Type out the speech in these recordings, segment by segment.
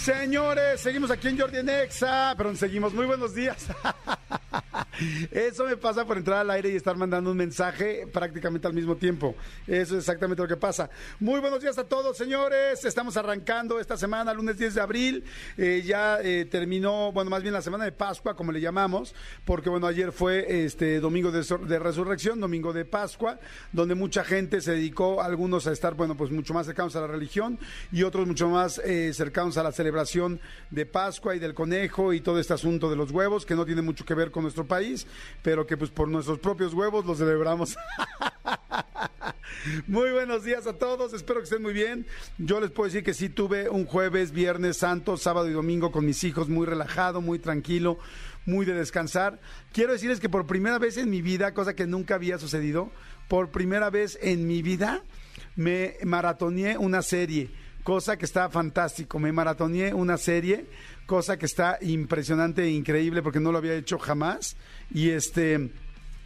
Señores, seguimos aquí en Jordi Nexa, pero seguimos. Muy buenos días. Eso me pasa por entrar al aire y estar mandando un mensaje prácticamente al mismo tiempo. Eso es exactamente lo que pasa. Muy buenos días a todos, señores. Estamos arrancando esta semana, lunes 10 de abril. Eh, ya eh, terminó, bueno, más bien la semana de Pascua, como le llamamos, porque bueno, ayer fue este domingo de, resurrección, domingo de Pascua, donde mucha gente se dedicó, algunos a estar, bueno, pues mucho más cercanos a la religión y otros mucho más eh, cercanos a la celebración celebración de Pascua y del conejo y todo este asunto de los huevos, que no tiene mucho que ver con nuestro país, pero que pues por nuestros propios huevos los celebramos. Muy buenos días a todos, espero que estén muy bien. Yo les puedo decir que sí tuve un jueves, viernes santo, sábado y domingo con mis hijos muy relajado, muy tranquilo, muy de descansar. Quiero decirles que por primera vez en mi vida, cosa que nunca había sucedido, por primera vez en mi vida me maratoneé una serie cosa que está fantástico. Me maratoneé una serie, cosa que está impresionante e increíble porque no lo había hecho jamás. Y este...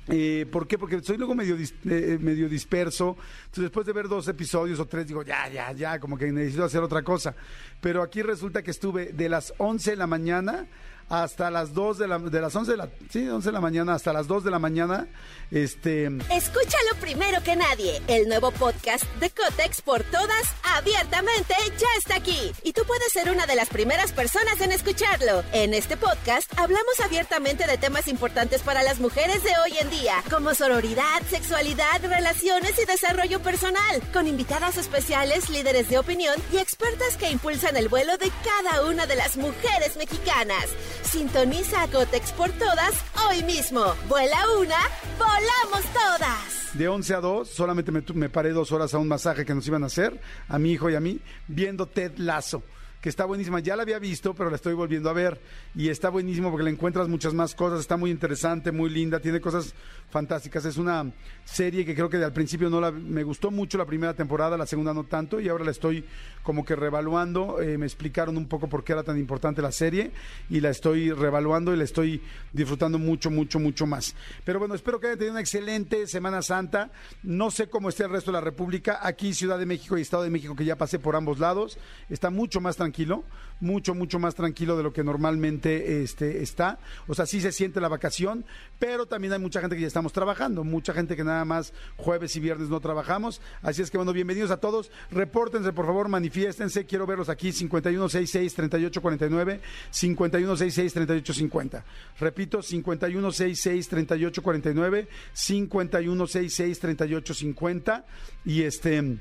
Eh, ¿Por qué? Porque soy luego medio, eh, medio disperso. Entonces, después de ver dos episodios o tres, digo, ya, ya, ya, como que necesito hacer otra cosa. Pero aquí resulta que estuve de las 11 de la mañana hasta las 2 de, la, de las 11 de la, sí, 11 de la mañana hasta las 2 de la mañana. Este... Escúchalo primero que nadie. El nuevo podcast de Cotex por todas, abiertamente, ya está aquí. Y tú puedes ser una de las primeras personas en escucharlo. En este podcast hablamos abiertamente de temas importantes para las mujeres de hoy en día, como sororidad, sexualidad, relaciones y desarrollo personal, con invitadas especiales, líderes de opinión y expertas que impulsan el vuelo de cada una de las mujeres mexicanas. Sintoniza a Gotex por todas hoy mismo. Vuela una, volamos todas. De 11 a 2, solamente me, me paré dos horas a un masaje que nos iban a hacer, a mi hijo y a mí, viendo Ted Lazo que está buenísima. Ya la había visto, pero la estoy volviendo a ver. Y está buenísimo porque le encuentras muchas más cosas. Está muy interesante, muy linda, tiene cosas fantásticas. Es una serie que creo que al principio no la, me gustó mucho la primera temporada, la segunda no tanto, y ahora la estoy como que revaluando. Eh, me explicaron un poco por qué era tan importante la serie y la estoy revaluando y la estoy disfrutando mucho, mucho, mucho más. Pero bueno, espero que hayan tenido una excelente Semana Santa. No sé cómo esté el resto de la República. Aquí Ciudad de México y Estado de México, que ya pasé por ambos lados, está mucho más tranquilo tranquilo, mucho, mucho más tranquilo de lo que normalmente este, está. O sea, sí se siente la vacación, pero también hay mucha gente que ya estamos trabajando, mucha gente que nada más jueves y viernes no trabajamos. Así es que bueno, bienvenidos a todos. Repórtense, por favor, manifiéstense. Quiero verlos aquí, 5166-3849, 5166-3850. Repito, 5166-3849, 5166-3850. Y este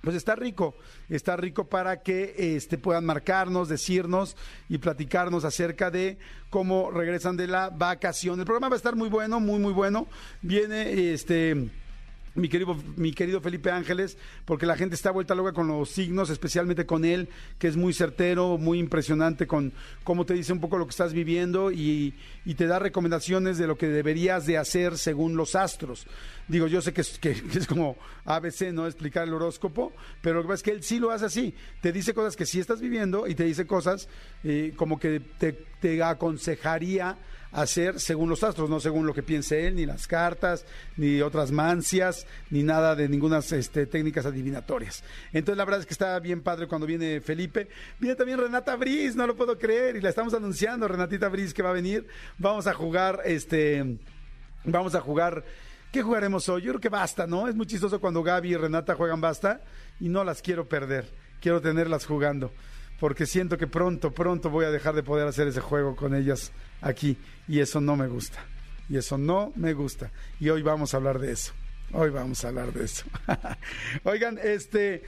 pues está rico, está rico para que este, puedan marcarnos, decirnos y platicarnos acerca de cómo regresan de la vacación. El programa va a estar muy bueno, muy, muy bueno. Viene este mi querido, mi querido Felipe Ángeles, porque la gente está vuelta loca con los signos, especialmente con él, que es muy certero, muy impresionante con cómo te dice un poco lo que estás viviendo y, y te da recomendaciones de lo que deberías de hacer según los astros. Digo, yo sé que es, que, es como ABC, ¿no? Explicar el horóscopo, pero lo que pasa es que él sí lo hace así. Te dice cosas que sí estás viviendo y te dice cosas eh, como que te, aconsejaría hacer según los astros, no según lo que piense él, ni las cartas, ni otras mancias, ni nada de ninguna este, técnicas adivinatorias. Entonces la verdad es que está bien padre cuando viene Felipe. Viene también Renata Briz, no lo puedo creer, y la estamos anunciando, Renatita Briz que va a venir. Vamos a jugar, este, vamos a jugar. ¿Qué jugaremos hoy? Yo creo que basta, ¿no? Es muy chistoso cuando Gaby y Renata juegan basta y no las quiero perder. Quiero tenerlas jugando porque siento que pronto, pronto voy a dejar de poder hacer ese juego con ellas aquí y eso no me gusta. Y eso no me gusta. Y hoy vamos a hablar de eso. Hoy vamos a hablar de eso. Oigan, este,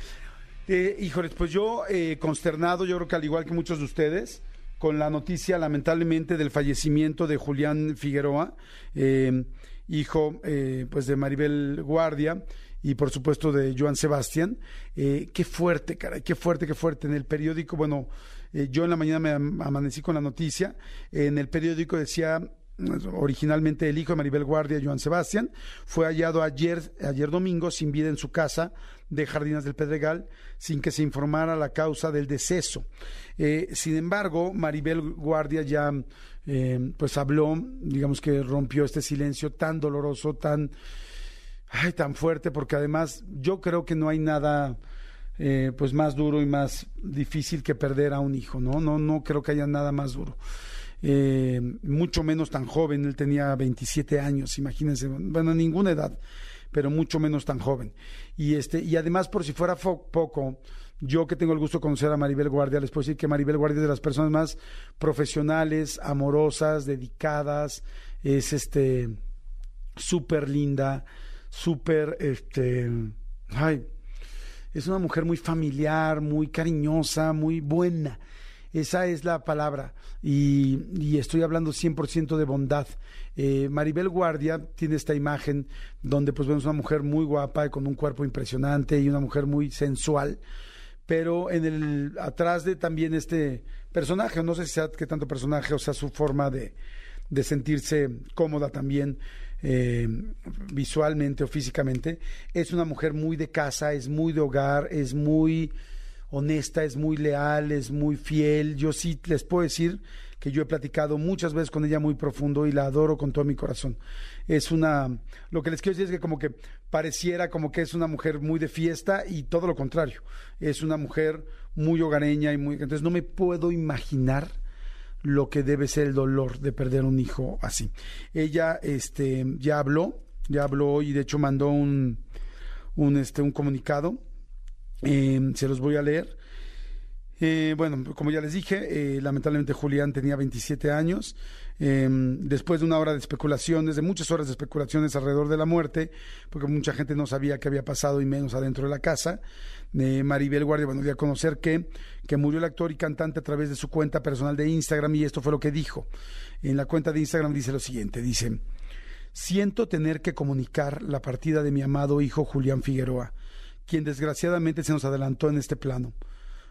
eh, híjoles, pues yo eh, consternado, yo creo que al igual que muchos de ustedes, con la noticia lamentablemente del fallecimiento de Julián Figueroa. Eh, hijo eh, pues de Maribel Guardia y por supuesto de Joan Sebastián. Eh, qué fuerte, caray, qué fuerte, qué fuerte. En el periódico, bueno, eh, yo en la mañana me amanecí con la noticia, en el periódico decía originalmente el hijo de Maribel Guardia, Joan Sebastián, fue hallado ayer, ayer domingo sin vida en su casa de Jardinas del Pedregal, sin que se informara la causa del deceso. Eh, sin embargo, Maribel Guardia ya eh, pues habló, digamos que rompió este silencio tan doloroso, tan, ay, tan fuerte, porque además yo creo que no hay nada eh, pues más duro y más difícil que perder a un hijo, ¿no? No, no creo que haya nada más duro. Eh, mucho menos tan joven, él tenía 27 años, imagínense, bueno, ninguna edad, pero mucho menos tan joven. Y, este, y además, por si fuera poco, yo que tengo el gusto de conocer a Maribel Guardia, les puedo decir que Maribel Guardia es de las personas más profesionales, amorosas, dedicadas, es este súper linda, súper, este, ay, es una mujer muy familiar, muy cariñosa, muy buena. Esa es la palabra. Y, estoy hablando 100% de bondad. Eh, Maribel Guardia tiene esta imagen donde pues vemos una mujer muy guapa y con un cuerpo impresionante y una mujer muy sensual. Pero en el atrás de también este personaje, no sé si sea que tanto personaje o sea su forma de, de sentirse cómoda también eh, visualmente o físicamente, es una mujer muy de casa, es muy de hogar, es muy honesta, es muy leal, es muy fiel. Yo sí les puedo decir que yo he platicado muchas veces con ella muy profundo y la adoro con todo mi corazón. Es una, lo que les quiero decir es que como que pareciera como que es una mujer muy de fiesta y todo lo contrario. Es una mujer muy hogareña y muy, entonces no me puedo imaginar lo que debe ser el dolor de perder un hijo así. Ella, este, ya habló, ya habló y de hecho mandó un, un, este, un comunicado Em, se los voy a leer. Eh, bueno, como ya les dije, eh, lamentablemente Julián tenía 27 años. Em, después de una hora de especulaciones, de muchas horas de especulaciones alrededor de la muerte, porque mucha gente no sabía qué había pasado y menos adentro de la casa, eh, Maribel Guardia, bueno, dio a conocer que, que murió el actor y cantante a través de su cuenta personal de Instagram y esto fue lo que dijo. En la cuenta de Instagram dice lo siguiente, dice, siento tener que comunicar la partida de mi amado hijo Julián Figueroa quien desgraciadamente se nos adelantó en este plano.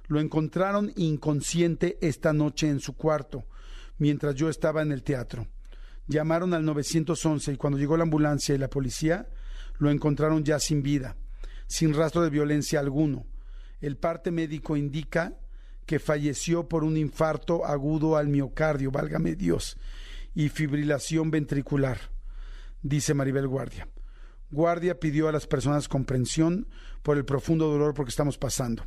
Lo encontraron inconsciente esta noche en su cuarto, mientras yo estaba en el teatro. Llamaron al 911 y cuando llegó la ambulancia y la policía, lo encontraron ya sin vida, sin rastro de violencia alguno. El parte médico indica que falleció por un infarto agudo al miocardio, válgame Dios, y fibrilación ventricular, dice Maribel Guardia. Guardia pidió a las personas comprensión por el profundo dolor por que estamos pasando.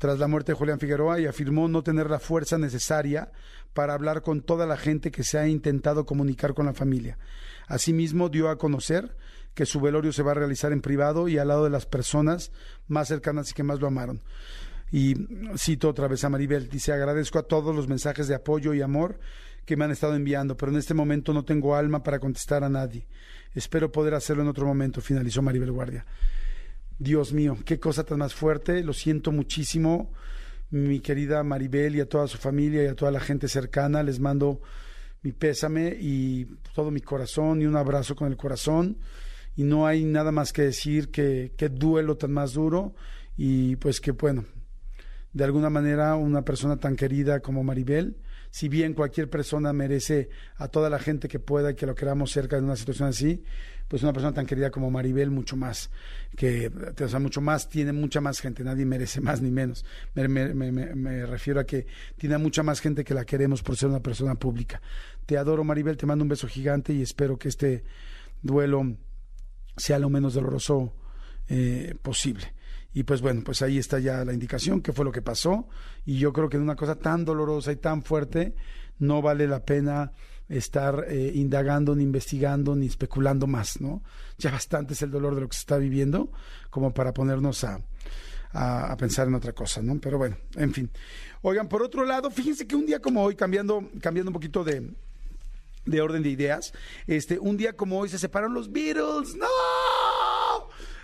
Tras la muerte de Julián Figueroa y afirmó no tener la fuerza necesaria para hablar con toda la gente que se ha intentado comunicar con la familia. Asimismo, dio a conocer que su velorio se va a realizar en privado y al lado de las personas más cercanas y que más lo amaron. Y cito otra vez a Maribel, dice, agradezco a todos los mensajes de apoyo y amor que me han estado enviando, pero en este momento no tengo alma para contestar a nadie. Espero poder hacerlo en otro momento, finalizó Maribel Guardia. Dios mío, qué cosa tan más fuerte, lo siento muchísimo, mi querida Maribel y a toda su familia y a toda la gente cercana, les mando mi pésame y todo mi corazón y un abrazo con el corazón. Y no hay nada más que decir que, que duelo tan más duro y pues que bueno, de alguna manera una persona tan querida como Maribel, si bien cualquier persona merece a toda la gente que pueda y que lo queramos cerca de una situación así, pues una persona tan querida como Maribel, mucho más, que, o sea, mucho más, tiene mucha más gente, nadie merece más ni menos. Me, me, refiero a que tiene mucha más gente que la queremos por ser una persona pública. Te adoro, Maribel, te mando un beso gigante y espero que este duelo sea lo menos doloroso eh, posible. Y pues bueno, pues ahí está ya la indicación, qué fue lo que pasó. Y yo creo que en una cosa tan dolorosa y tan fuerte no vale la pena estar eh, indagando, ni investigando, ni especulando más, ¿no? Ya bastante es el dolor de lo que se está viviendo como para ponernos a, a, pensar en otra cosa, ¿no? Pero bueno, en fin. Oigan, por otro lado, fíjense que un día como hoy, cambiando, cambiando un poquito de, de orden de ideas, este, un día como hoy se separaron los Beatles, ¡no!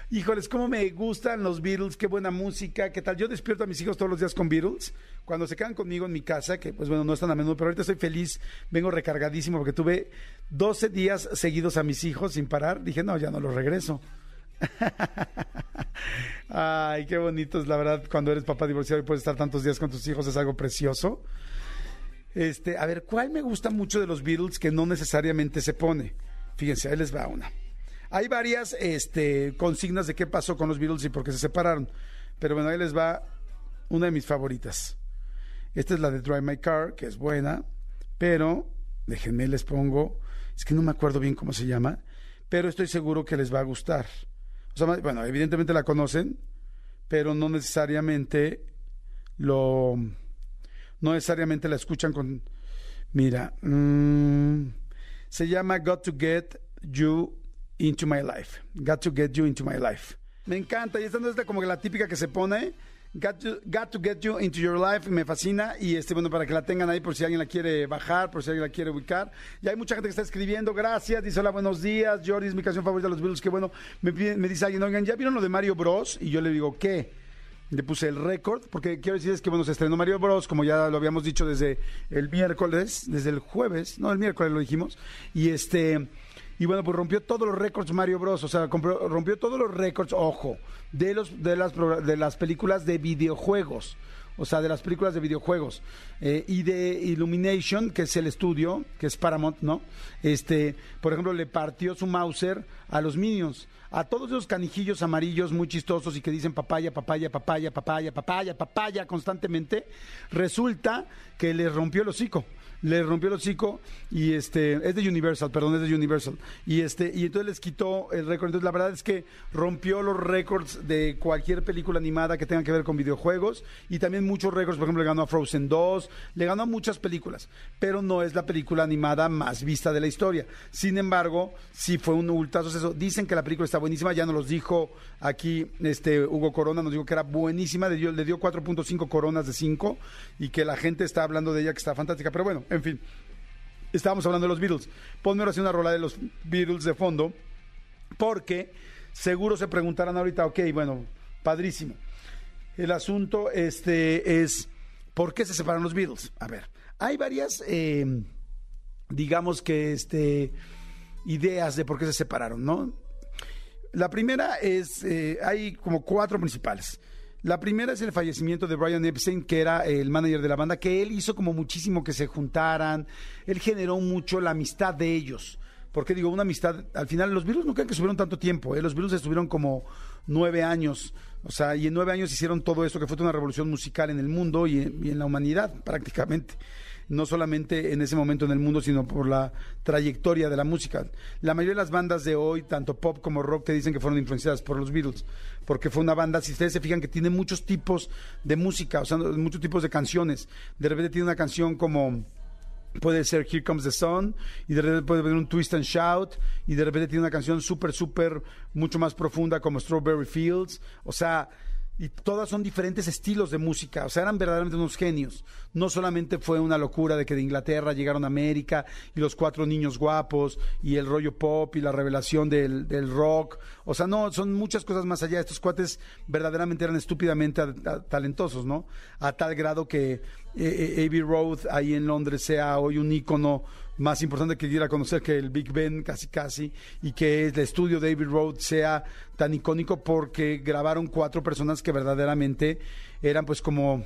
Híjoles, cómo me gustan los Beatles, qué buena música, qué tal. Yo despierto a mis hijos todos los días con Beatles. Cuando se quedan conmigo en mi casa, que pues bueno, no están a menudo, pero ahorita estoy feliz, vengo recargadísimo porque tuve 12 días seguidos a mis hijos sin parar. Dije, no, ya no los regreso. Ay, qué bonito es la verdad cuando eres papá divorciado y puedes estar tantos días con tus hijos, es algo precioso. Este, a ver, ¿cuál me gusta mucho de los Beatles que no necesariamente se pone? Fíjense, ahí les va una. Hay varias este, consignas de qué pasó con los Beatles y por qué se separaron. Pero bueno, ahí les va una de mis favoritas. Esta es la de Drive My Car, que es buena, pero déjenme les pongo, es que no me acuerdo bien cómo se llama, pero estoy seguro que les va a gustar. O sea, bueno, evidentemente la conocen, pero no necesariamente lo, no necesariamente la escuchan con, mira, mm, se llama Got to Get You Into My Life. Got to Get You Into My Life. Me encanta. Y esta no es como que la típica que se pone. Got to, Get You Into Your Life. Me fascina. Y este, bueno, para que la tengan ahí por si alguien la quiere bajar, por si alguien la quiere ubicar. Y hay mucha gente que está escribiendo. Gracias. Dice hola, buenos días. Jordi es mi canción favorita de los Beatles. Qué bueno. Me, me dice alguien, oigan, ¿ya vieron lo de Mario Bros? Y yo le digo, ¿qué? Le puse el récord, porque quiero decir es que bueno, se estrenó Mario Bros, como ya lo habíamos dicho desde el miércoles, desde el jueves, no, el miércoles lo dijimos, y este, y bueno, pues rompió todos los récords Mario Bros. O sea, rompió todos los récords, ojo, de, los, de, las, de las películas de videojuegos. O sea, de las películas de videojuegos. Eh, y de Illumination, que es el estudio, que es Paramount, ¿no? Este, por ejemplo, le partió su Mauser a los Minions. A todos esos canijillos amarillos muy chistosos y que dicen papaya, papaya, papaya, papaya, papaya, papaya constantemente, resulta que les rompió el hocico le rompió el hocico y este es de Universal, perdón, es de Universal. Y este y entonces les quitó el récord. Entonces la verdad es que rompió los récords de cualquier película animada que tenga que ver con videojuegos y también muchos récords, por ejemplo, le ganó a Frozen 2, le ganó a muchas películas, pero no es la película animada más vista de la historia. Sin embargo, sí fue un ultazo eso. Dicen que la película está buenísima, ya nos los dijo aquí este Hugo Corona, nos dijo que era buenísima, le dio, le dio 4.5 coronas de 5 y que la gente está hablando de ella que está fantástica, pero bueno, en fin, estábamos hablando de los Beatles. Ponme ahora sí una rola de los Beatles de fondo, porque seguro se preguntarán ahorita, ok, bueno, padrísimo. El asunto este, es, ¿por qué se separan los Beatles? A ver, hay varias, em, digamos que, este, ideas de por qué se separaron, ¿no? La primera es, eh, hay como cuatro principales. La primera es el fallecimiento de Brian Epstein, que era el manager de la banda, que él hizo como muchísimo que se juntaran, él generó mucho la amistad de ellos. Porque digo, una amistad, al final los virus no creen que estuvieron tanto tiempo, ¿eh? los virus estuvieron como nueve años, o sea, y en nueve años hicieron todo eso, que fue una revolución musical en el mundo y en la humanidad prácticamente no solamente en ese momento en el mundo, sino por la trayectoria de la música. La mayoría de las bandas de hoy, tanto pop como rock, te dicen que fueron influenciadas por los Beatles, porque fue una banda, si ustedes se fijan, que tiene muchos tipos de música, o sea, muchos tipos de canciones. De repente tiene una canción como puede ser Here Comes the Sun, y de repente puede venir un Twist and Shout, y de repente tiene una canción súper, súper, mucho más profunda como Strawberry Fields. O sea, y todas son diferentes estilos de música, o sea, eran verdaderamente unos genios. No solamente fue una locura de que de Inglaterra llegaron a América y los cuatro niños guapos y el rollo pop y la revelación del, rock, o sea, no, son muchas cosas más allá. Estos cuates verdaderamente eran estúpidamente talentosos, ¿no? A tal grado que eh, eh, Abbey Road ahí en Londres sea hoy un ícono más importante que ir a conocer que el Big Ben casi casi y que el estudio David Road sea tan icónico porque grabaron cuatro personas que verdaderamente eran pues como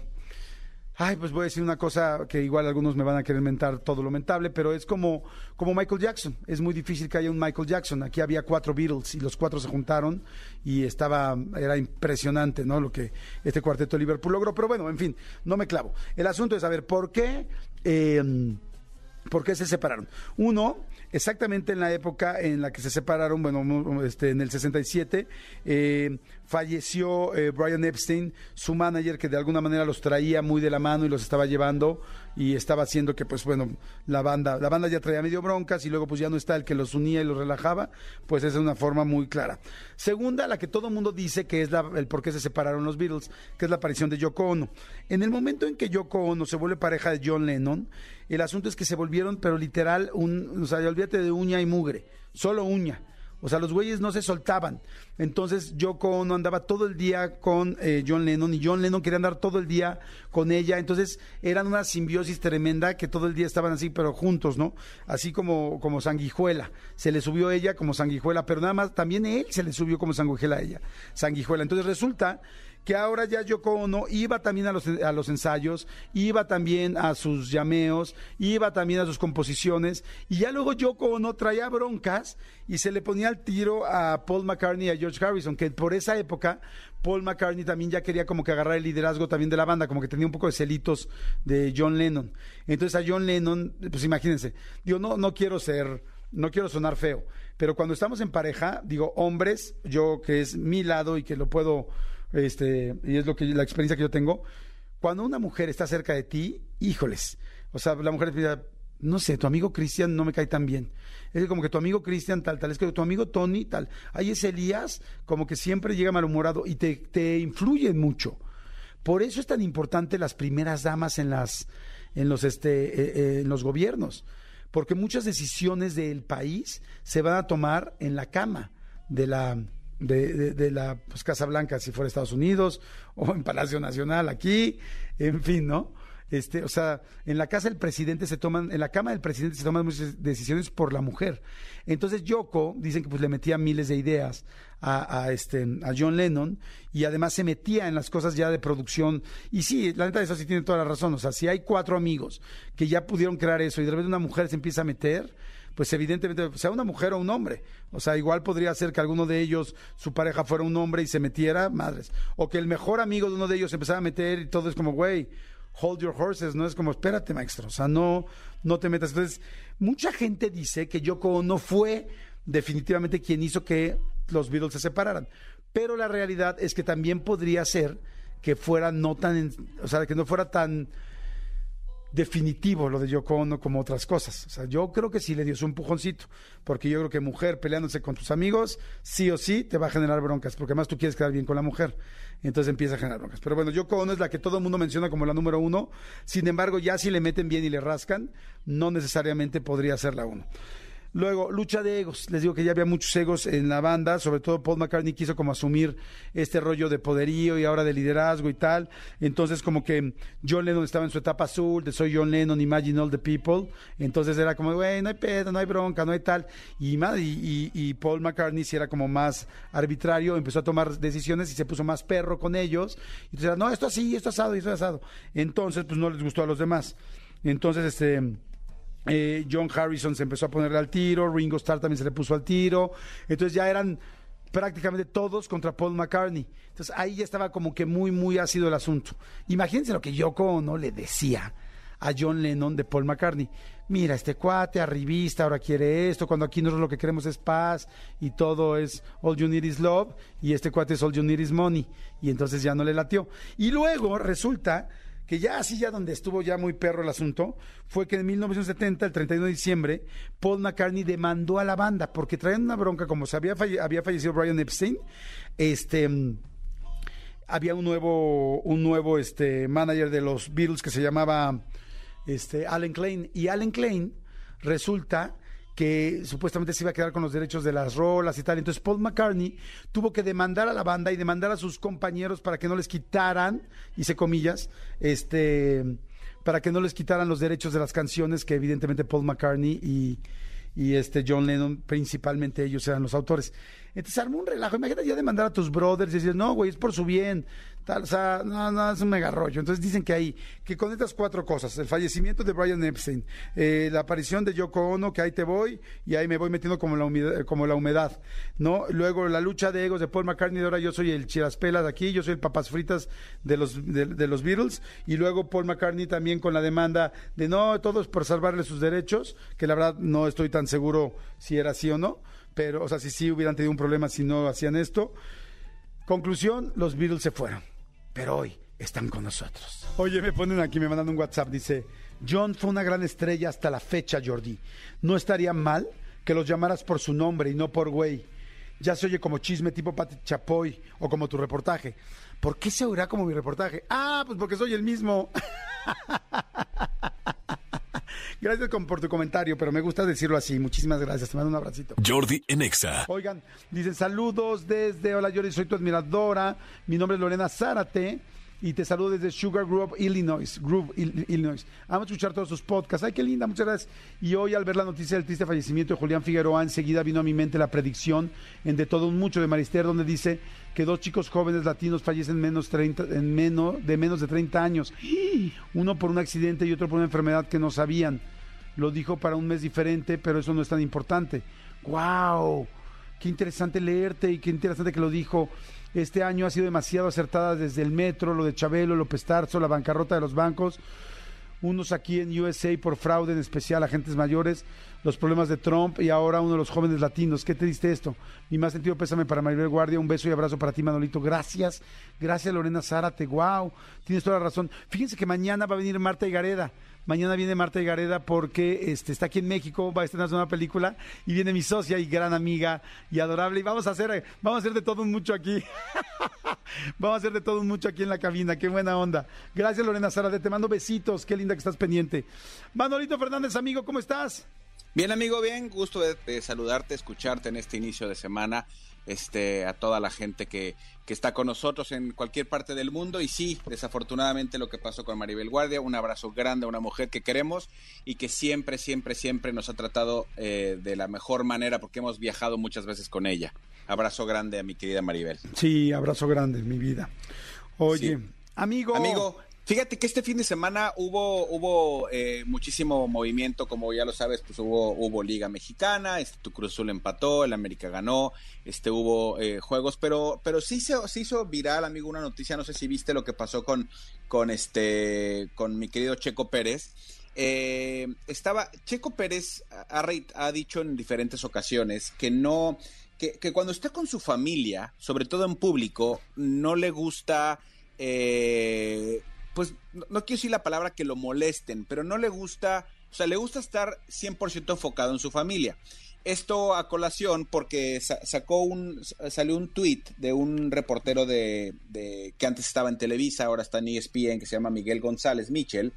ay pues voy a decir una cosa que igual algunos me van a querer mentar todo lo mentable pero es como como Michael Jackson. Es muy difícil que haya un Michael Jackson. Aquí había cuatro Beatles y los cuatro se juntaron y estaba era impresionante no lo que este cuarteto de Liverpool logró. Pero bueno en fin no me clavo. El asunto es saber por qué eh, ¿Por qué se separaron? Uno, exactamente en la época en la que se separaron, bueno, este, en el 67, eh, falleció eh, Brian Epstein, su manager que de alguna manera los traía muy de la mano y los estaba llevando y estaba haciendo que pues bueno, la banda, la banda ya traía medio broncas y luego pues ya no está el que los unía y los relajaba, pues esa es una forma muy clara. Segunda, la que todo el mundo dice que es el por qué se separaron los Beatles, que es la aparición de Yoko Ono. En el momento en que Yoko Ono se vuelve pareja de John Lennon, el asunto es que se volvieron, pero literal, un, o sea, olvídate de uña y mugre, solo uña. O sea, los güeyes no se soltaban. Entonces Yoko Ono andaba todo el día con eh, John Lennon y John Lennon quería andar todo el día con ella. Entonces eran una simbiosis tremenda que todo el día estaban así, pero juntos, ¿no? Así como, como sanguijuela. Se le subió ella como sanguijuela, pero nada más también él se le subió como sanguijuela a ella. Sanguijuela. Entonces resulta que ahora ya Yoko Ono iba también a los, a los ensayos, iba también a sus llameos, iba también a sus composiciones, y ya luego Yoko Ono traía broncas y se le ponía al tiro a Paul McCartney y a George Harrison, que por esa época Paul McCartney también ya quería como que agarrar el liderazgo también de la banda, como que tenía un poco de celitos de John Lennon. Entonces a John Lennon, pues imagínense, digo, no, no quiero ser, no quiero sonar feo, pero cuando estamos en pareja, digo, hombres, yo que es mi lado y que lo puedo este, y es lo que la experiencia que yo tengo, cuando una mujer está cerca de ti, híjoles, o sea, la mujer dice, no sé, tu amigo Cristian no me cae tan bien. Es como que tu amigo Cristian tal, tal, es que tu amigo Tony tal. Ahí es Elías, como que siempre llega malhumorado y te, te influye mucho. Por eso es tan importante las primeras damas en las en los este eh, eh, en los gobiernos, porque muchas decisiones del país se van a tomar en la cama de la de, de, la pues, Casa Blanca si fuera Estados Unidos o en Palacio Nacional aquí, en fin, ¿no? Este, o sea, en la casa del presidente se toman, en la cama del presidente se toman muchas decisiones por la mujer. Entonces Yoko, dicen que pues le metía miles de ideas a, este, a John Lennon y además se metía en las cosas ya de producción. Y sí, la neta de eso sí tiene toda la razón. O sea, si hay cuatro amigos que ya pudieron crear eso y de repente una mujer se empieza a meter, pues evidentemente, sea una mujer o un hombre. O sea, igual podría ser que alguno de ellos, su pareja fuera un hombre y se metiera, madres. O que el mejor amigo de uno de ellos empezara a meter y todo es como, güey, hold your horses, no es como, espérate, maestro. O sea, no, no te metas. Entonces, mucha gente dice que Yoko no fue definitivamente quien hizo que los Beatles se separaran. Pero la realidad es que también podría ser que fuera no tan, o sea, que no fuera tan definitivo lo de Yoko Ono como otras cosas. O sea, yo creo que sí le dio su empujoncito, porque yo creo que mujer peleándose con tus amigos, sí o sí te va a generar broncas, porque además tú quieres quedar bien con la mujer. Entonces empieza a generar broncas. Pero bueno, Yoko Ono es la que todo el mundo menciona como la número uno. Sin embargo, ya si le meten bien y le rascan, no necesariamente podría ser la uno. Luego, lucha de egos. Les digo que ya había muchos egos en la banda, sobre todo Paul McCartney quiso como asumir este rollo de poderío y ahora de liderazgo y tal. Entonces, como que John Lennon estaba en su etapa azul, de soy John Lennon, Imagine All the People. Entonces era como, güey, no hay pedo, no hay bronca, no hay tal. Y, y, y, Paul McCartney si era como más arbitrario, empezó a tomar decisiones y se puso más perro con ellos. Y entonces era, no, esto así, esto asado, esto asado. Entonces, pues no les gustó a los demás. Entonces, este eh, John Harrison se empezó a ponerle al tiro, Ringo Starr también se le puso al tiro, entonces ya eran prácticamente todos contra Paul McCartney. Entonces ahí ya estaba como que muy, muy ácido el asunto. Imagínense lo que Yoko no le decía a John Lennon de Paul McCartney. Mira, este cuate arribista ahora quiere esto, cuando aquí nosotros lo que queremos es paz y todo es all you need is love y este cuate es all you need is money. Y entonces ya no le latió. Y luego resulta que ya así ya donde estuvo ya muy perro el asunto, fue que en 1970, el 31 de diciembre, Paul McCartney demandó a la banda porque traían una bronca, como se había, fallecido Brian Epstein, este había un nuevo, un nuevo este, manager de los Beatles que se llamaba este, Alan Klein. Y Alan Klein resulta que supuestamente se iba a quedar con los derechos de las rolas y tal. Entonces Paul McCartney tuvo que demandar a la banda y demandar a sus compañeros para que no les quitaran, hice comillas, este, para que no les quitaran los derechos de las canciones que evidentemente Paul McCartney y, y este John Lennon, principalmente ellos eran los autores. Entonces armó un relajo. Imagínate ya demandar a tus brothers y decir, no, güey, es por su bien. Tal, o sea, no, no, es un mega rollo. Entonces dicen que ahí, que con estas cuatro cosas, el fallecimiento de Brian Epstein, eh, la aparición de Yoko Ono, que ahí te voy, y ahí me voy metiendo como la humedad, como la humedad, ¿no? Luego la lucha de egos de Paul McCartney, ahora yo soy el chiraspelas de aquí, yo soy el papas fritas de los, de, los Beatles, y luego Paul McCartney también con la demanda de no, todos por salvarle sus derechos, que la verdad no estoy tan seguro si era así o no pero, o sea, si sí hubieran tenido un problema si no hacían esto. Conclusión, los Beatles se fueron, pero hoy están con nosotros. Oye, me ponen aquí, me mandan un WhatsApp, dice, John fue una gran estrella hasta la fecha, Jordi. No estaría mal que los llamaras por su nombre y no por güey. Ya se oye como chisme tipo Pati Chapoy o como tu reportaje. ¿Por qué se oirá como mi reportaje? Ah, pues porque soy el mismo. Gracias por tu comentario, pero me gusta decirlo así. Muchísimas gracias. Te mando un abracito. Jordi Enexa. Oigan, dicen saludos desde. Hola Jordi, soy tu admiradora. Mi nombre es Lorena Zárate y te saludo desde Sugar Grove, Illinois. Grove, Illinois. Vamos a escuchar todos sus podcasts. Ay, qué linda, muchas gracias. Y hoy, al ver la noticia del triste fallecimiento de Julián Figueroa, enseguida vino a mi mente la predicción en De Todo Un Mucho de Marister, donde dice que dos chicos jóvenes latinos fallecen menos 30, en menos, de menos de 30 años. Uno por un accidente y otro por una enfermedad que no sabían. Lo dijo para un mes diferente, pero eso no es tan importante. ¡Wow! Qué interesante leerte y qué interesante que lo dijo. Este año ha sido demasiado acertada desde el metro, lo de Chabelo, López Tarso, la bancarrota de los bancos, unos aquí en USA por fraude, en especial agentes mayores, los problemas de Trump y ahora uno de los jóvenes latinos. ¿Qué te diste esto? Mi más sentido pésame para Maribel Guardia, un beso y abrazo para ti, Manolito. Gracias, gracias Lorena Zárate, wow, tienes toda la razón. Fíjense que mañana va a venir Marta Gareda. Mañana viene Marta Gareda porque este, está aquí en México, va a estrenar una película y viene mi socia y gran amiga y adorable. Y vamos a hacer, vamos a hacer de todo un mucho aquí. vamos a hacer de todo un mucho aquí en la cabina. Qué buena onda. Gracias, Lorena Sara. Te mando besitos. Qué linda que estás pendiente. Manolito Fernández, amigo, ¿cómo estás? Bien, amigo, bien. Gusto de saludarte, escucharte en este inicio de semana este, a toda la gente que, que está con nosotros en cualquier parte del mundo. Y sí, desafortunadamente lo que pasó con Maribel Guardia, un abrazo grande a una mujer que queremos y que siempre, siempre, siempre nos ha tratado eh, de la mejor manera porque hemos viajado muchas veces con ella. Abrazo grande a mi querida Maribel. Sí, abrazo grande, mi vida. Oye, amigo. Amigo, Fíjate que este fin de semana hubo, hubo eh, muchísimo movimiento, como ya lo sabes, pues hubo, hubo Liga Mexicana, este, tu Cruz Azul empató, el América ganó, este hubo eh, juegos, pero, pero sí se, hizo viral, amigo, una noticia, no sé si viste lo que pasó con, con este, con mi querido Checo Pérez. Eh, estaba, Checo Pérez ha, ha dicho en diferentes ocasiones que no, que, que cuando está con su familia, sobre todo en público, no le gusta eh, pues no, quiero decir la palabra que lo molesten, pero no le gusta, o sea, le gusta estar 100% enfocado en su familia. Esto a colación porque sacó un, salió un tweet de un reportero de, de, que antes estaba en Televisa, ahora está en ESPN, que se llama Miguel González Michel,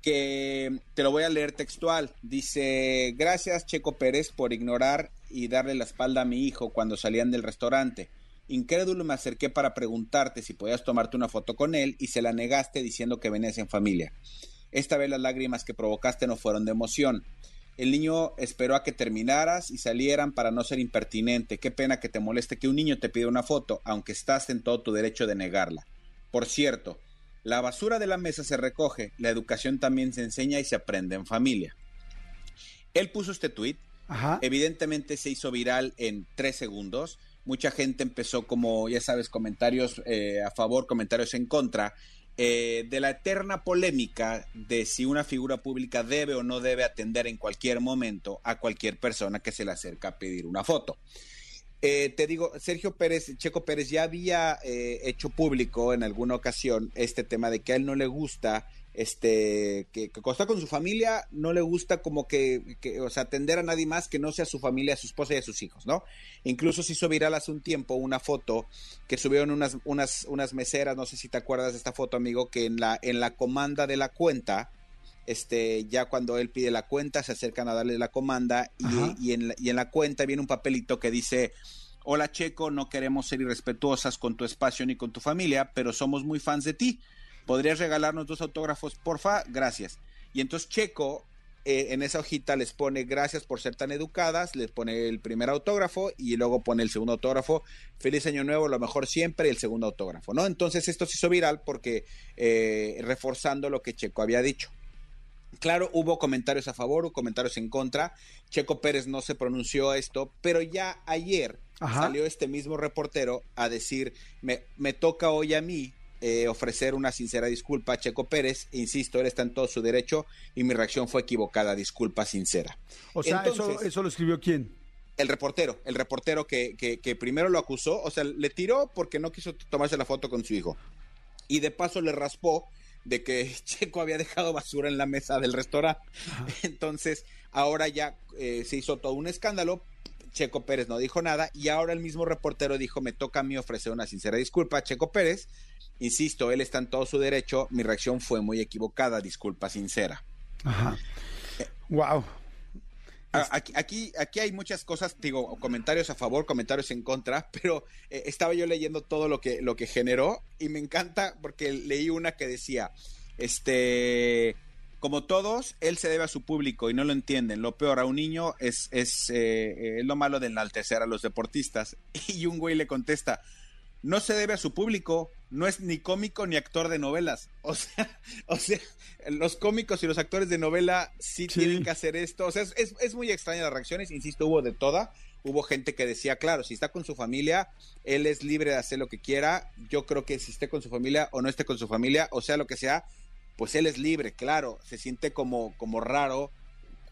que te lo voy a leer textual. Dice, gracias Checo Pérez por ignorar y darle la espalda a mi hijo cuando salían del restaurante. Incrédulo me acerqué para preguntarte si podías tomarte una foto con él y se la negaste diciendo que venías en familia. Esta vez las lágrimas que provocaste no fueron de emoción. El niño esperó a que terminaras y salieran para no ser impertinente. Qué pena que te moleste que un niño te pida una foto, aunque estás en todo tu derecho de negarla. Por cierto, la basura de la mesa se recoge, la educación también se enseña y se aprende en familia. Él puso este tuit, evidentemente se hizo viral en tres segundos, mucha gente empezó como, ya sabes, comentarios eh, a favor, comentarios en contra, eh, de la eterna polémica de si una figura pública debe o no debe atender en cualquier momento a cualquier persona que se le acerca a pedir una foto. Eh, te digo, Sergio Pérez, Checo Pérez ya había hecho público en alguna ocasión este tema de que a él no le gusta este, que, que está con su familia, no le gusta como que, o sea, atender a nadie más que no sea su familia, a su esposa y a sus hijos, ¿no? Incluso se hizo viral hace un tiempo una foto que subieron unas, unas, unas meseras, no sé si te acuerdas de esta foto, amigo, que en la, en la comanda de la cuenta, este, ya cuando él pide la cuenta, se acercan a darle la comanda y, y, en la, y en la cuenta viene un papelito que dice, hola Checo, no queremos ser irrespetuosas con tu espacio ni con tu familia, pero somos muy fans de ti. ¿Podrías regalarnos dos autógrafos, porfa? Gracias. Y entonces Checo eh, en esa hojita les pone gracias por ser tan educadas, les pone el primer autógrafo y luego pone el segundo autógrafo, feliz año nuevo, lo mejor siempre, y el segundo autógrafo, ¿no? Entonces esto se hizo viral porque eh, reforzando lo que Checo había dicho. Claro, hubo comentarios a favor o comentarios en contra. Checo Pérez no se pronunció esto, pero ya ayer salió este mismo reportero a decir, me, me toca hoy a mí eh, ofrecer una sincera disculpa a Checo Pérez. Insisto, él está en todo su derecho y mi reacción fue equivocada, disculpa sincera. O sea, eso, lo escribió quién? El reportero, el reportero que, que, primero lo acusó, o sea, le tiró porque no quiso tomarse la foto con su hijo. Y de paso le raspó de que Checo había dejado basura en la mesa del restaurante. Entonces, ahora ya eh, se hizo todo un escándalo. Checo Pérez no dijo nada y ahora el mismo reportero dijo, me toca a mí ofrecer una sincera disculpa a Checo Pérez Insisto, él está en todo su derecho, mi reacción fue muy equivocada, disculpa sincera. Ajá. Wow. Aquí, aquí, aquí, hay muchas cosas, digo, comentarios a favor, comentarios en contra, pero eh, estaba yo leyendo todo lo que, lo que generó y me encanta porque leí una que decía, este, como todos, él se debe a su público y no lo entienden. Lo peor a un niño es, es, eh, es lo malo de enaltecer a los deportistas. Y un güey le contesta, no se debe a su público, no es ni cómico ni actor de novelas. O sea, o sea los cómicos y los actores de novela sí, tienen que hacer esto. O sea, es, es, muy extraña las reacciones, insisto, hubo de toda. Hubo gente que decía, claro, si está con su familia, él es libre de hacer lo que quiera. Yo creo que si esté con su familia o no esté con su familia, o sea lo que sea, pues él es libre, claro. Se siente como, como raro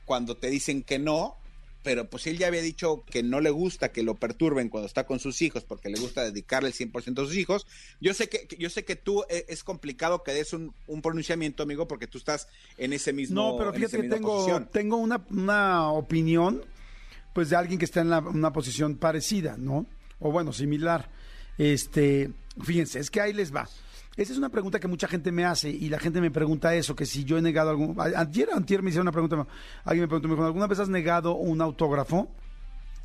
cuando te dicen que no, pero pues él ya había dicho que no le gusta que lo perturben cuando está con sus hijos porque le gusta dedicarle el 100% a sus hijos. Yo sé que yo sé que tú eh, es complicado que des un, pronunciamiento, amigo, porque tú estás en ese mismo No, pero fíjate que tengo, tengo una, una, opinión pues de alguien que está en una posición parecida, ¿no? O bueno, similar. Este, fíjense, es que ahí les va. Esa es una pregunta que mucha gente me hace y la gente me pregunta eso, que si yo he negado algún... Ayer, antier me hicieron una pregunta, alguien me preguntó, me ¿alguna vez has negado un autógrafo?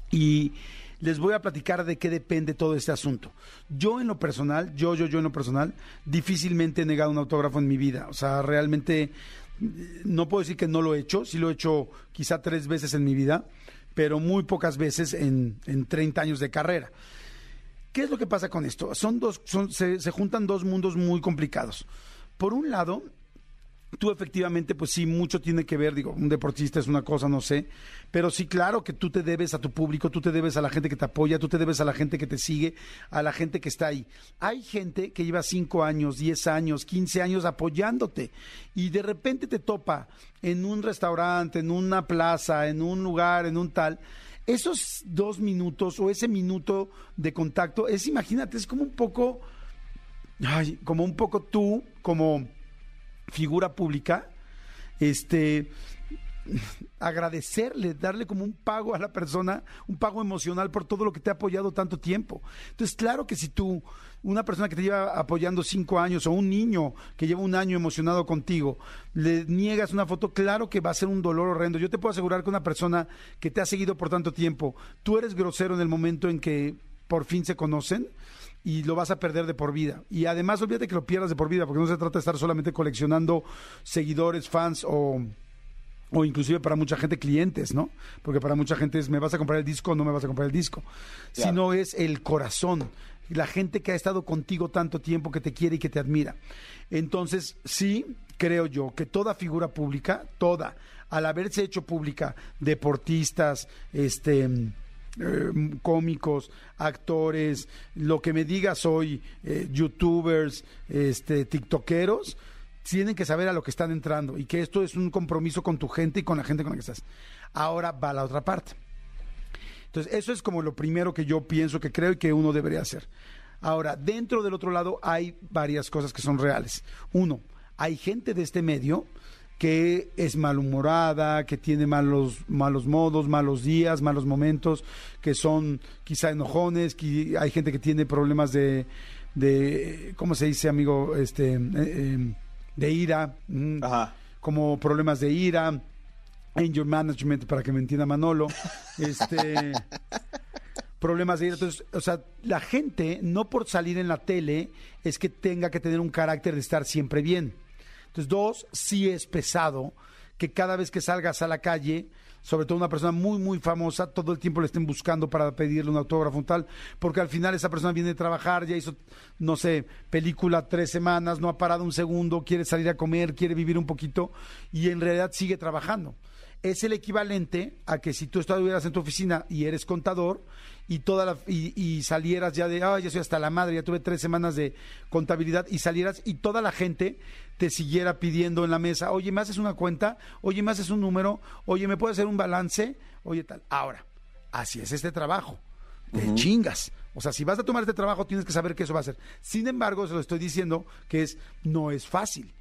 Y les voy a platicar de qué depende todo este asunto. Yo en lo personal, yo, yo, yo en lo personal, difícilmente he negado un autógrafo en mi vida. O sea, realmente no puedo decir que no lo he hecho, sí lo he hecho quizá tres veces en mi vida, pero muy pocas veces en, en 30 años de carrera. ¿Qué es lo que pasa con esto? Son dos, son, se, juntan dos mundos muy complicados. Por un lado, tú efectivamente, pues sí, mucho tiene que ver, digo, un deportista es una cosa, no sé, pero sí, claro que tú te debes a tu público, tú te debes a la gente que te apoya, tú te debes a la gente que te sigue, a la gente que está ahí. Hay gente que lleva cinco años, diez años, quince años apoyándote y de repente te topa en un restaurante, en una plaza, en un lugar, en un tal esos dos minutos o ese minuto de contacto es, imagínate, es como un poco, ay, como un poco tú, como figura pública, este, agradecerle, darle como un pago a la persona, un pago emocional por todo lo que te ha apoyado tanto tiempo. Entonces, claro que si tú, una persona que te lleva apoyando cinco años o un niño que lleva un año emocionado contigo, le niegas una foto, claro que va a ser un dolor horrendo. Yo te puedo asegurar que una persona que te ha seguido por tanto tiempo, tú eres grosero en el momento en que por fin se conocen y lo vas a perder de por vida. Y además, olvídate que lo pierdas de por vida, porque no se trata de estar solamente coleccionando seguidores, fans o o inclusive para mucha gente clientes, ¿no? Porque para mucha gente es, ¿me vas a comprar el disco o no me vas a comprar el disco? Sino es el corazón, la gente que ha estado contigo tanto tiempo, que te quiere y que te admira. Entonces, sí, creo yo que toda figura pública, toda, al haberse hecho pública, deportistas, este... Eh, cómicos, actores, lo que me digas hoy, eh, youtubers, este, tiktokeros, tienen que saber a lo que están entrando y que esto es un compromiso con tu gente y con la gente con la que estás. Ahora va la otra parte. Entonces, eso es como lo primero que yo pienso que creo y que uno debería hacer. Ahora, dentro del otro lado hay varias cosas que son reales. Uno, hay gente de este medio que es malhumorada, que tiene malos, malos modos, malos días, malos momentos, que son quizá enojones, que hay gente que tiene problemas de, de ¿cómo se dice, amigo? Este, eh, em, de ira, mm, como problemas de ira, anger management, para que me entienda Manolo, este, problemas de ira. Entonces, o sea, la gente, no por salir en la tele, es que tenga que tener un carácter de estar siempre bien. Entonces, dos, sí es pesado que cada vez que salgas a la calle sobre todo una persona muy, muy famosa, todo el tiempo le estén buscando para pedirle un autógrafo tal, porque al final esa persona viene a trabajar, ya hizo, no sé, película tres semanas, no ha parado un segundo, quiere salir a comer, quiere vivir un poquito y en realidad sigue trabajando. Es el equivalente a que si tú estuvieras en tu oficina y eres contador y toda la, y, salieras ya de, ah, ya soy hasta la madre, ya tuve tres semanas de contabilidad y salieras y toda la gente te siguiera pidiendo en la mesa, oye, ¿me haces una cuenta? Oye, ¿me haces un número? Oye, ¿me puedes hacer un balance? Oye, tal. Ahora, así es este trabajo. Te chingas. O sea, si vas a tomar este trabajo, tienes que saber que eso va a ser. Sin embargo, se lo estoy diciendo que es, no es fácil.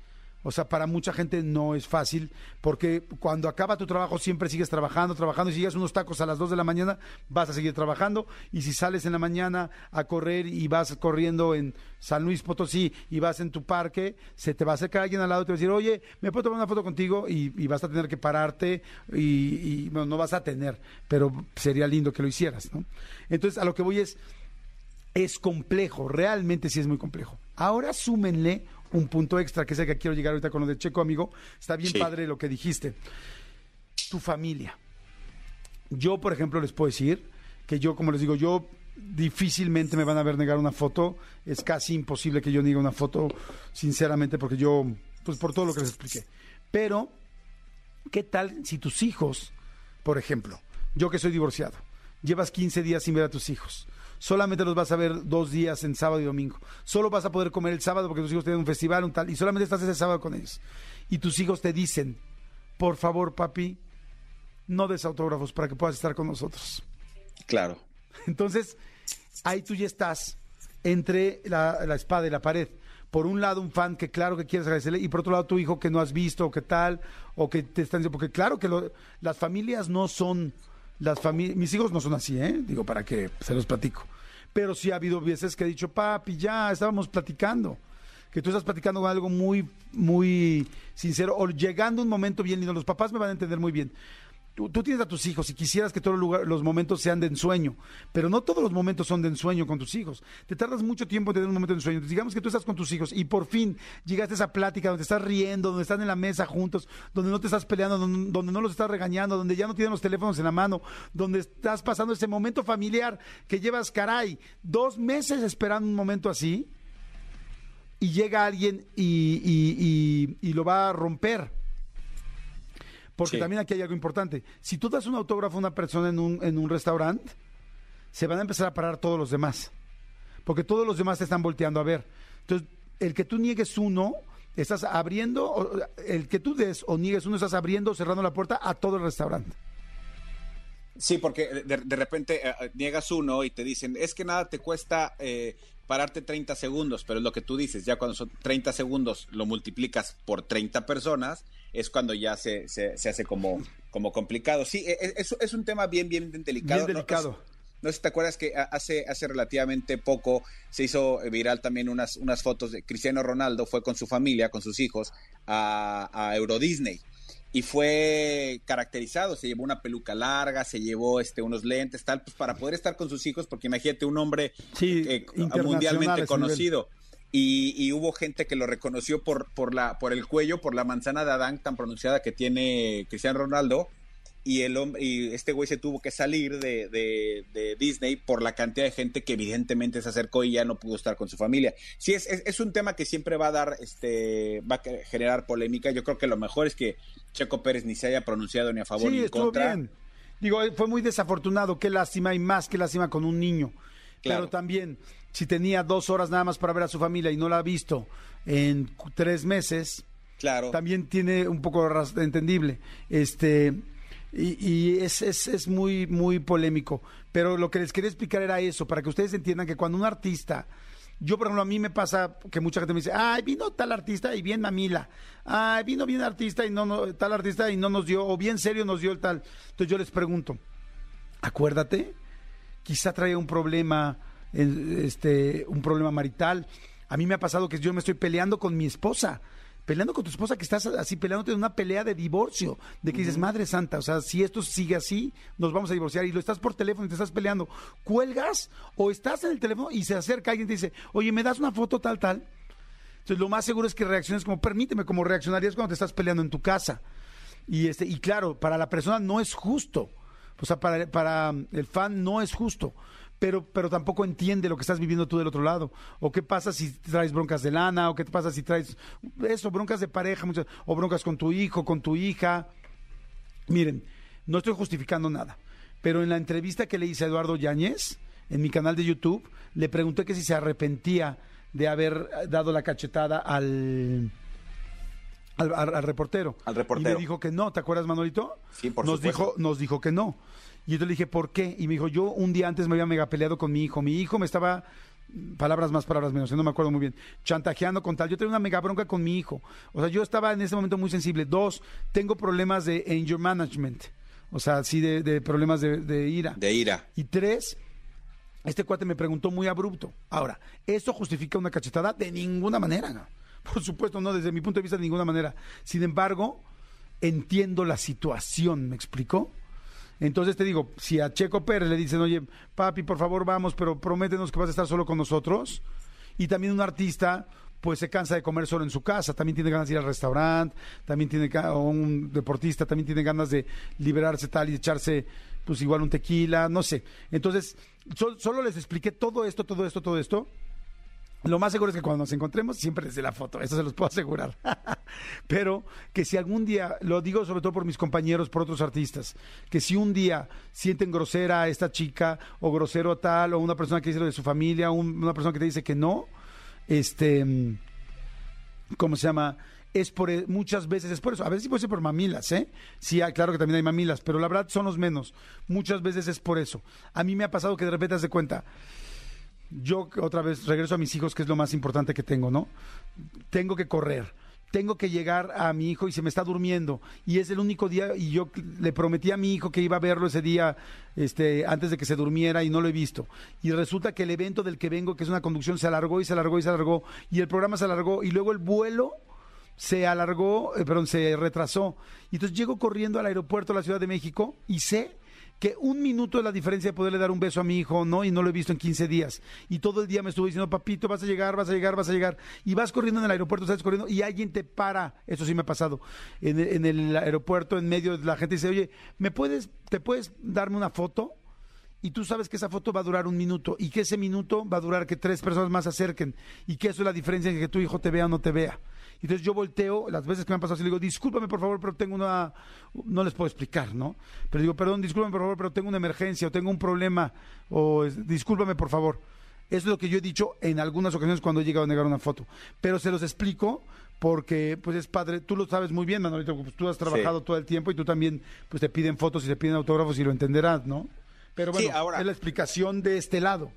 O sea, para mucha gente no es fácil porque cuando acaba tu trabajo siempre sigues trabajando, trabajando y si unos tacos a las 2 de la mañana vas a seguir trabajando y si sales en la mañana a correr y vas corriendo en San Luis Potosí y vas en tu parque, se te va a acercar alguien al lado y te va a decir, oye, ¿me puedo tomar una foto contigo? Y, y vas a tener que pararte y, y, bueno, no vas a tener, pero sería lindo que lo hicieras, ¿no? Entonces, a lo que voy es, es complejo, realmente sí es muy complejo. Ahora súmenle un punto extra, que es el que quiero llegar ahorita con lo de Checo, amigo. Está bien Sí. padre lo que dijiste. Tu familia. Yo, por ejemplo, les puedo decir que yo, como les digo, yo difícilmente me van a ver negar una foto. Es casi imposible que yo niegue una foto, sinceramente, porque yo, pues por todo lo que les expliqué. Pero, ¿qué tal si tus hijos, por ejemplo, yo que soy divorciado, llevas 15 días sin ver a tus hijos? Solamente los vas a ver dos días en sábado y domingo. Solo vas a poder comer el sábado porque tus hijos tienen un festival, un tal, y solamente estás ese sábado con ellos. Y tus hijos te dicen, por favor, papi, no des autógrafos para que puedas estar con nosotros. Claro. Entonces, ahí tú ya estás entre la, la espada y la pared. Por un lado, un fan que claro que quieres agradecerle, y por otro lado, tu hijo que no has visto, o qué tal, o que te están diciendo, porque claro que lo- las familias no son, las familias, mis hijos no son así, ¿eh? Digo, para que se los platico. Pero sí ha habido veces que he dicho, papi, ya estábamos platicando. Que tú estás platicando con algo muy, muy sincero, o llegando un momento bien lindo. Los papás me van a entender muy bien. Tú, tienes a tus hijos y quisieras que todos los, momentos sean de ensueño, pero no todos los momentos son de ensueño con tus hijos. Te tardas mucho tiempo en tener un momento de ensueño. Digamos que tú estás con tus hijos y por fin llegaste a esa plática donde estás riendo, donde están en la mesa juntos, donde no te estás peleando, donde, donde no los estás regañando, donde ya no tienen los teléfonos en la mano, donde estás pasando ese momento familiar que llevas, caray, dos meses esperando un momento así y llega alguien y, y- y- y lo va a romper. Porque Sí. también aquí hay algo importante. Si tú das un autógrafo a una persona en un, en un restaurante, se van a empezar a parar todos los demás. Porque todos los demás te están volteando a ver. Entonces, el que tú niegues uno, estás abriendo, el que tú des o niegues uno, estás abriendo o cerrando la puerta a todo el restaurante. Sí, porque de, de repente eh, eh, niegas uno y te dicen, es que nada te cuesta eh, pararte 30 segundos, pero es lo que tú dices, ya cuando son 30 segundos lo multiplicas por 30 personas, es cuando ya se, se, se hace como, como complicado. Sí, e- e- es, es un tema bien, bien delicado. Bien ¿no? delicado. No sé si te acuerdas que hace, hace relativamente poco se hizo viral también unas, unas fotos de Cristiano Ronaldo, fue con su familia, con sus hijos, a, a Euro Disney. Y fue caracterizado, se llevó una peluca larga, se llevó este, unos lentes, tal, pues para poder estar con sus hijos, porque imagínate un hombre Sí, eh, a mundialmente conocido. Y, y hubo gente que lo reconoció por, por, la, por el cuello, por la manzana de Adán tan pronunciada que tiene Cristiano Ronaldo. Y, el, hom- y este güey se tuvo que salir de, de- de Disney por la cantidad de gente que evidentemente se acercó y ya no pudo estar con su familia. Sí, es, es, es un tema que siempre va a dar, este, va a generar polémica. Yo creo que lo mejor es que Checo Pérez ni se haya pronunciado ni a favor Sí, ni en contra. bien. Digo, fue muy desafortunado, qué lástima y más que lástima con un niño. Claro. Pero también, si tenía dos horas nada más para ver a su familia y no la ha visto en tres meses, Claro. también tiene un poco entendible. Este y, y es, es, es muy, muy polémico. Pero lo que les quería explicar era eso, para que ustedes entiendan que cuando un artista, yo por ejemplo, a mí me pasa que mucha gente me dice, ay, vino tal artista y bien mamila, ay, vino bien artista y no, tal artista y no nos dio, o bien serio nos dio el tal. Entonces yo les pregunto, acuérdate, quizá traía un problema, este, un problema marital. A mí me ha pasado que yo me estoy peleando con mi esposa, peleando con tu esposa, que estás así peleándote en una pelea de divorcio, de que dices, Madre Santa, o sea, si esto sigue así, nos vamos a divorciar y lo estás por teléfono y te estás peleando, ¿cuelgas o estás en el teléfono y se acerca alguien y te dice, oye, ¿me das una foto tal, tal? Entonces lo más seguro es que reacciones como, permíteme, como reaccionarías cuando te estás peleando en tu casa. Y, este, y claro, para la persona no es justo. O sea, para, para el fan no es justo. Pero, pero tampoco entiende lo que estás viviendo tú del otro lado. O qué pasa si traes broncas de lana, o qué pasa si traes eso, broncas de pareja, muchas, o broncas con tu hijo, con tu hija. Miren, no estoy justificando nada, pero en la entrevista que le hice a Eduardo Yáñez, en mi canal de YouTube, le pregunté que si se arrepentía de haber dado la cachetada al, al, al- al reportero. Al reportero. Y me dijo que no, ¿te acuerdas, Manolito? Sí, por nos supuesto. dijo, nos dijo que no. Y yo le dije, ¿por qué? Y me dijo, yo un día antes me había mega peleado con mi hijo. Mi hijo me estaba palabras más, palabras menos, no me acuerdo muy bien, chantajeando con tal. Yo tenía una mega bronca con mi hijo. O sea, yo estaba en ese momento muy sensible. Dos, tengo problemas de anger management. O sea, sí, de, de problemas de, de ira. De ira. Y tres, este cuate me preguntó muy abrupto. Ahora, ¿eso justifica una cachetada? De ninguna manera. ¿no? Por supuesto, no, desde mi punto de vista, de ninguna manera. Sin embargo, entiendo la situación, ¿me explicó? Entonces te digo, si a Checo Pérez le dicen, oye, papi, por favor vamos, pero prométenos que vas a estar solo con nosotros. Y también un artista, pues se cansa de comer solo en su casa, también tiene ganas de ir al restaurante, también tiene, o un deportista también tiene ganas de liberarse tal y echarse, pues igual un tequila, no sé. Entonces, so- solo les expliqué todo esto, todo esto, todo esto. Lo más seguro es que cuando nos encontremos, siempre desde la foto, eso se los puedo asegurar. Pero que si algún día, lo digo sobre todo por mis compañeros, por otros artistas, que si un día sienten grosera a esta chica, o grosero a tal, o una persona que dice lo de su familia, un- una persona que te dice que no, este, mm, ¿cómo se llama? Es por, e- muchas veces es por eso. A veces sí puede ser por mamilas, ¿eh? Sí, hay- claro que también hay mamilas, pero la verdad son los menos. Muchas veces es por eso. A mí me ha pasado que de repente te das de cuenta, yo otra vez regreso a mis hijos, que es lo más importante que tengo, ¿no? Tengo que correr. Tengo que llegar a mi hijo y se me está durmiendo. Y es el único día, y yo le prometí a mi hijo que iba a verlo ese día, este, antes de que se durmiera, y no lo he visto. Y resulta que el evento del que vengo, que es una conducción, se alargó y se alargó y se alargó. Y el programa se alargó. Y luego el vuelo se alargó, eh, perdón, se retrasó. Y entonces llego corriendo al aeropuerto de la Ciudad de México y sé que un minuto es la diferencia de poderle dar un beso a mi hijo, ¿no? Y no lo he visto en 15 días. Y todo el día me estuvo diciendo, papito, vas a llegar, vas a llegar, vas a llegar. Y vas corriendo en el aeropuerto, sales corriendo y alguien te para. Eso sí me ha pasado. En, el- en el aeropuerto, en medio, la gente dice, oye, ¿me puedes, te puedes darme una foto? y tú sabes que esa foto va a durar un minuto y que ese minuto va a durar que tres personas más se acerquen y que eso es la diferencia en que tu hijo te vea o no te vea. Entonces yo volteo, las veces que me han pasado así, le digo, discúlpame por favor, pero tengo una, no les puedo explicar, ¿no? Pero digo, perdón, discúlpame por favor, pero tengo una emergencia o tengo un problema o discúlpame por favor. Eso es lo que yo he dicho en algunas ocasiones cuando he llegado a negar una foto. Pero se los explico porque pues es padre, tú lo sabes muy bien, Manolito, pues tú has trabajado todo el tiempo y tú también pues te piden fotos y te piden autógrafos y lo entenderás, ¿no? Pero Sí, bueno, ahora- es la explicación de este lado.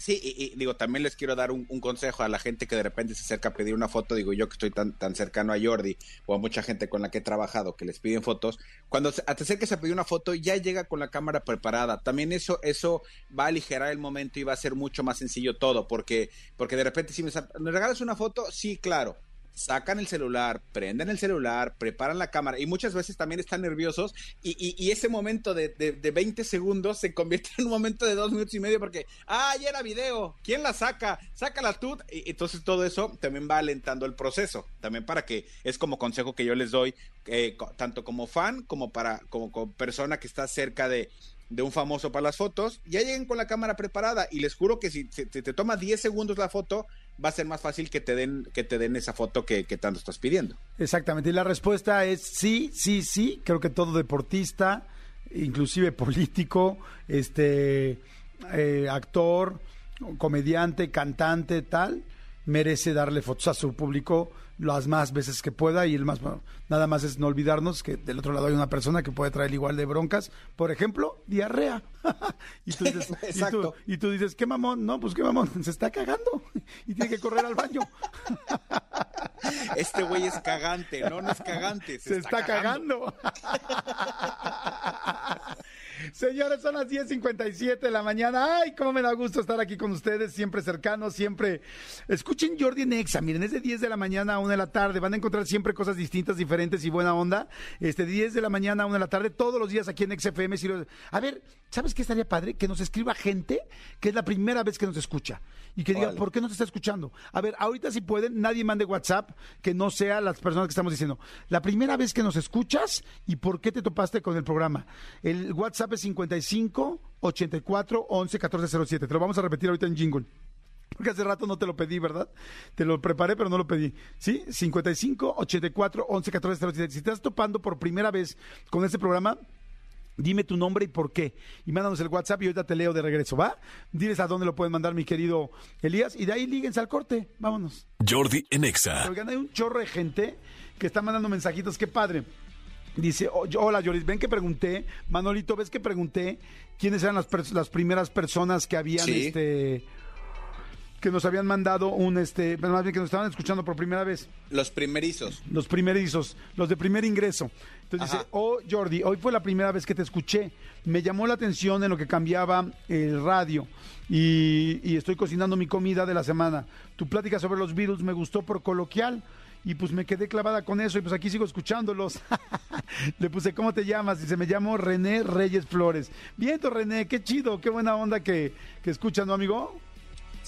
Sí, y, digo, también les quiero dar un, consejo a la gente que de repente se acerca a pedir una foto. Digo, yo que estoy tan, tan cercano a Jordi o a mucha gente con la que he trabajado que les piden fotos. Cuando te acerques a pedir una foto, ya llega con la cámara preparada. También eso, eso va a aligerar el momento y va a ser mucho más sencillo todo. Porque, porque de repente, si ¿me regalas una foto, sí, claro. Sacan el celular, prenden el celular, preparan la cámara y muchas veces también están nerviosos y, ese momento de, de, de 20 segundos se convierte en un momento de dos minutos y medio porque, ah, ya era video, ¿quién la saca? Sácala tú. Y, entonces todo eso también va alentando el proceso, también para que es como consejo que yo les doy, eh, tanto como fan como para como, persona que está cerca de, de un famoso para las fotos, ya lleguen con la cámara preparada y les juro que si, si te toma 10 segundos la foto, va a ser más fácil que te den, que te den esa foto que, tanto estás pidiendo. Exactamente, y la respuesta es sí, sí, sí. Creo que todo deportista, inclusive político, este, eh, actor, comediante, cantante, tal, merece darle fotos a su público las más veces que pueda y el más bueno, nada más es no olvidarnos que del otro lado hay una persona que puede traer igual de broncas, por ejemplo, diarrea. y, tú dices, y, tú, Exacto. y tú dices, ¿qué mamón? No, pues qué mamón, se está cagando y tiene que correr al baño. Este güey es cagante, no, no es cagante, se, se está, cagando. Señores, son las 10.57 de la mañana. Ay, cómo me da gusto estar aquí con ustedes, siempre cercanos, siempre. Escuchen Jordi Nexa, miren, es de 10 de la mañana a 1 de la tarde. Van a encontrar siempre cosas distintas, diferentes y buena onda. Este, de 10 de la mañana a 1 de la tarde, todos los días aquí en XFM. A ver, ¿sabes qué estaría padre? Que nos escriba gente que es la primera vez que nos escucha y que diga, Órale. ¿por qué no te está escuchando? A ver, ahorita si pueden, nadie mande WhatsApp que no sea las personas que estamos diciendo. La primera vez que nos escuchas y por qué te topaste con el programa. El WhatsApp es 55 84 11 14 07. Te lo vamos a repetir ahorita en jingle. Porque hace rato no te lo pedí, ¿verdad? Te lo preparé, pero no lo pedí. ¿Sí? 55 84 11 14 07. Si te estás topando por primera vez con este programa, Dime tu nombre y por qué. Y mándanos el WhatsApp y ahorita te leo de regreso, ¿va? Diles a dónde lo pueden mandar, mi querido Elías. Y de ahí líguense al corte. Vámonos. Jordi en Exa. Oigan, hay un chorro de gente que está mandando mensajitos. Qué padre. Dice, "Oh, hola Joris, ven que pregunté, Manolito, ves que pregunté quiénes eran las, pers- las primeras personas que habían Sí. este que nos habían mandado un, este, más bien que nos estaban escuchando por primera vez. Los primerizos. Los primerizos, los de primer ingreso. Entonces dice, oh Jordi, hoy fue la primera vez que te escuché. Me llamó la atención en lo que cambiaba el radio y, y estoy cocinando mi comida de la semana. Tu plática sobre los virus me gustó por coloquial y pues me quedé clavada con eso y pues aquí sigo escuchándolos. Le puse, ¿cómo te llamas? Dice, me llamo René Reyes Flores. Viento René, qué chido, qué buena onda que, que escuchas, ¿no, amigo?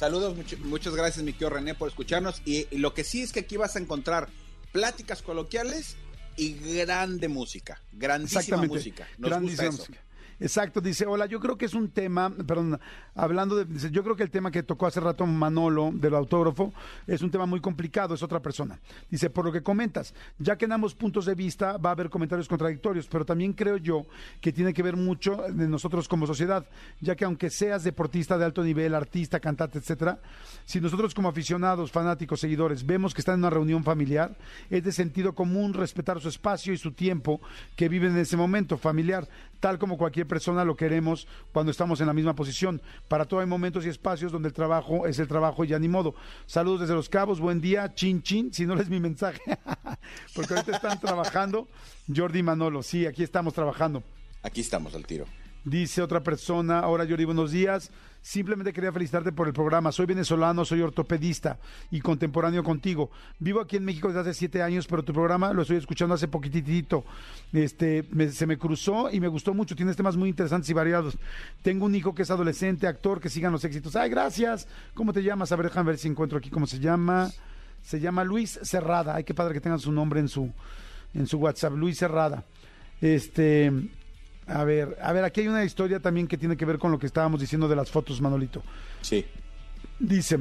Saludos, muchas gracias, mi querido René, por escucharnos. Y, lo que sí es que aquí vas a encontrar pláticas coloquiales y grande música, grandísima música. Nos grandísima música. Exacto, dice, hola, yo creo que es un tema, perdón, hablando de, yo creo que el tema que tocó hace rato Manolo del autógrafo es un tema muy complicado, es otra persona. Dice, por lo que comentas, ya que en ambos puntos de vista va a haber comentarios contradictorios, pero también creo yo que tiene que ver mucho de nosotros como sociedad, ya que aunque seas deportista de alto nivel, artista, cantante, etcétera, si nosotros como aficionados, fanáticos, seguidores, vemos que están en una reunión familiar, es de sentido común respetar su espacio y su tiempo que viven en ese momento familiar, tal como cualquier persona lo queremos cuando estamos en la misma posición. Para todo hay momentos y espacios donde el trabajo es el trabajo y ya ni modo. Saludos desde Los Cabos, buen día, chin chin, si no les mi mensaje, porque ahorita están trabajando. Jordi Manolo, sí, aquí estamos trabajando. Aquí estamos al tiro. Dice otra persona, hola Jordi, buenos días. Simplemente quería felicitarte por el programa. Soy venezolano, soy ortopedista y contemporáneo contigo. Vivo aquí en México desde hace siete años, pero tu programa lo estoy escuchando hace poquitito. Este, se me cruzó y me gustó mucho. Tienes temas muy interesantes y variados. Tengo un hijo que es adolescente, actor, que sigan los éxitos. Ay, gracias. ¿Cómo te llamas? A ver, déjame ver si encuentro aquí cómo se llama. Se llama Luis Cerrada. Ay, qué padre que tengan su nombre en su, en su WhatsApp. Luis Cerrada. Este, a ver, a ver, aquí hay una historia también que tiene que ver con lo que estábamos diciendo de las fotos, Manolito. Sí. Dice,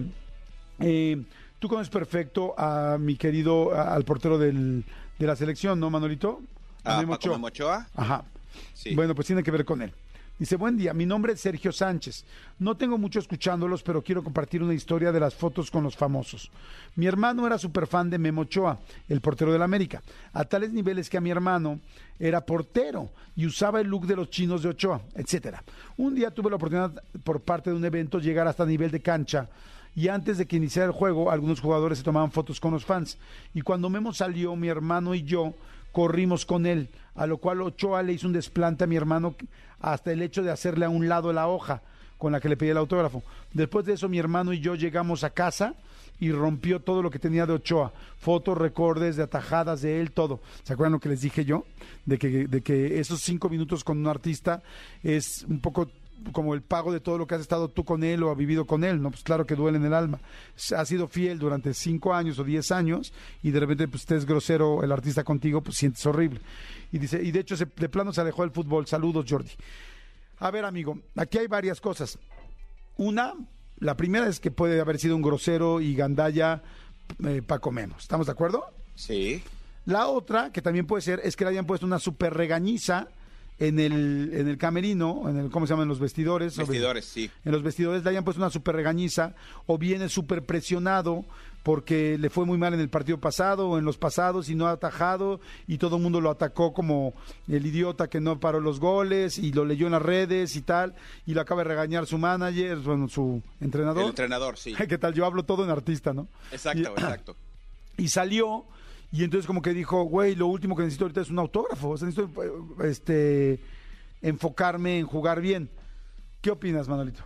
eh, tú conoces perfecto a mi querido, al portero del, de la selección, ¿no, Manolito? A Paco Mochoa. Ajá. Sí. Bueno, pues tiene que ver con él. Dice, buen día, mi nombre es Sergio Sánchez. No tengo mucho escuchándolos, pero quiero compartir una historia de las fotos con los famosos. Mi hermano era súper fan de Memo Ochoa, el portero del América, a tales niveles que a mi hermano era portero y usaba el look de los chinos de Ochoa, etcétera. Un día tuve la oportunidad por parte de un evento llegar hasta nivel de cancha y antes de que iniciara el juego, algunos jugadores se tomaban fotos con los fans. Y cuando Memo salió, mi hermano y yo corrimos con él, a lo cual Ochoa le hizo un desplante a mi hermano hasta el hecho de hacerle a un lado la hoja con la que le pedí el autógrafo. Después de eso mi hermano y yo llegamos a casa y rompió todo lo que tenía de Ochoa, fotos, recordes, de atajadas de él, todo. ¿Se acuerdan lo que les dije yo? De que, de que esos cinco minutos con un artista es un poco como el pago de todo lo que has estado tú con él o has vivido con él, ¿no? Pues claro que duele en el alma. Ha sido fiel durante cinco años o diez años y de repente pues estés grosero el artista contigo, pues sientes horrible. Y dice, y de hecho de plano se alejó del fútbol. Saludos, Jordi. A ver, amigo, aquí hay varias cosas. Una, la primera es que puede haber sido un grosero y gandalla eh, Paco Memo. ¿Estamos de acuerdo? Sí. La otra, que también puede ser, es que le hayan puesto una super regañiza en el, en el camerino, en el, ¿cómo se llaman? los vestidores. Vestidores, sí. En los vestidores le hayan puesto una super regañiza, o viene súper presionado porque le fue muy mal en el partido pasado o en los pasados y no ha atajado y todo el mundo lo atacó como el idiota que no paró los goles y lo leyó en las redes y tal y lo acaba de regañar su manager, bueno, su entrenador. El entrenador, sí. ¿Qué tal? Yo hablo todo en artista, ¿no? Exacto, exacto. Y salió y entonces como que dijo, güey, lo último que necesito ahorita es un autógrafo. O sea, necesito este, enfocarme en jugar bien. ¿Qué opinas, Manolito?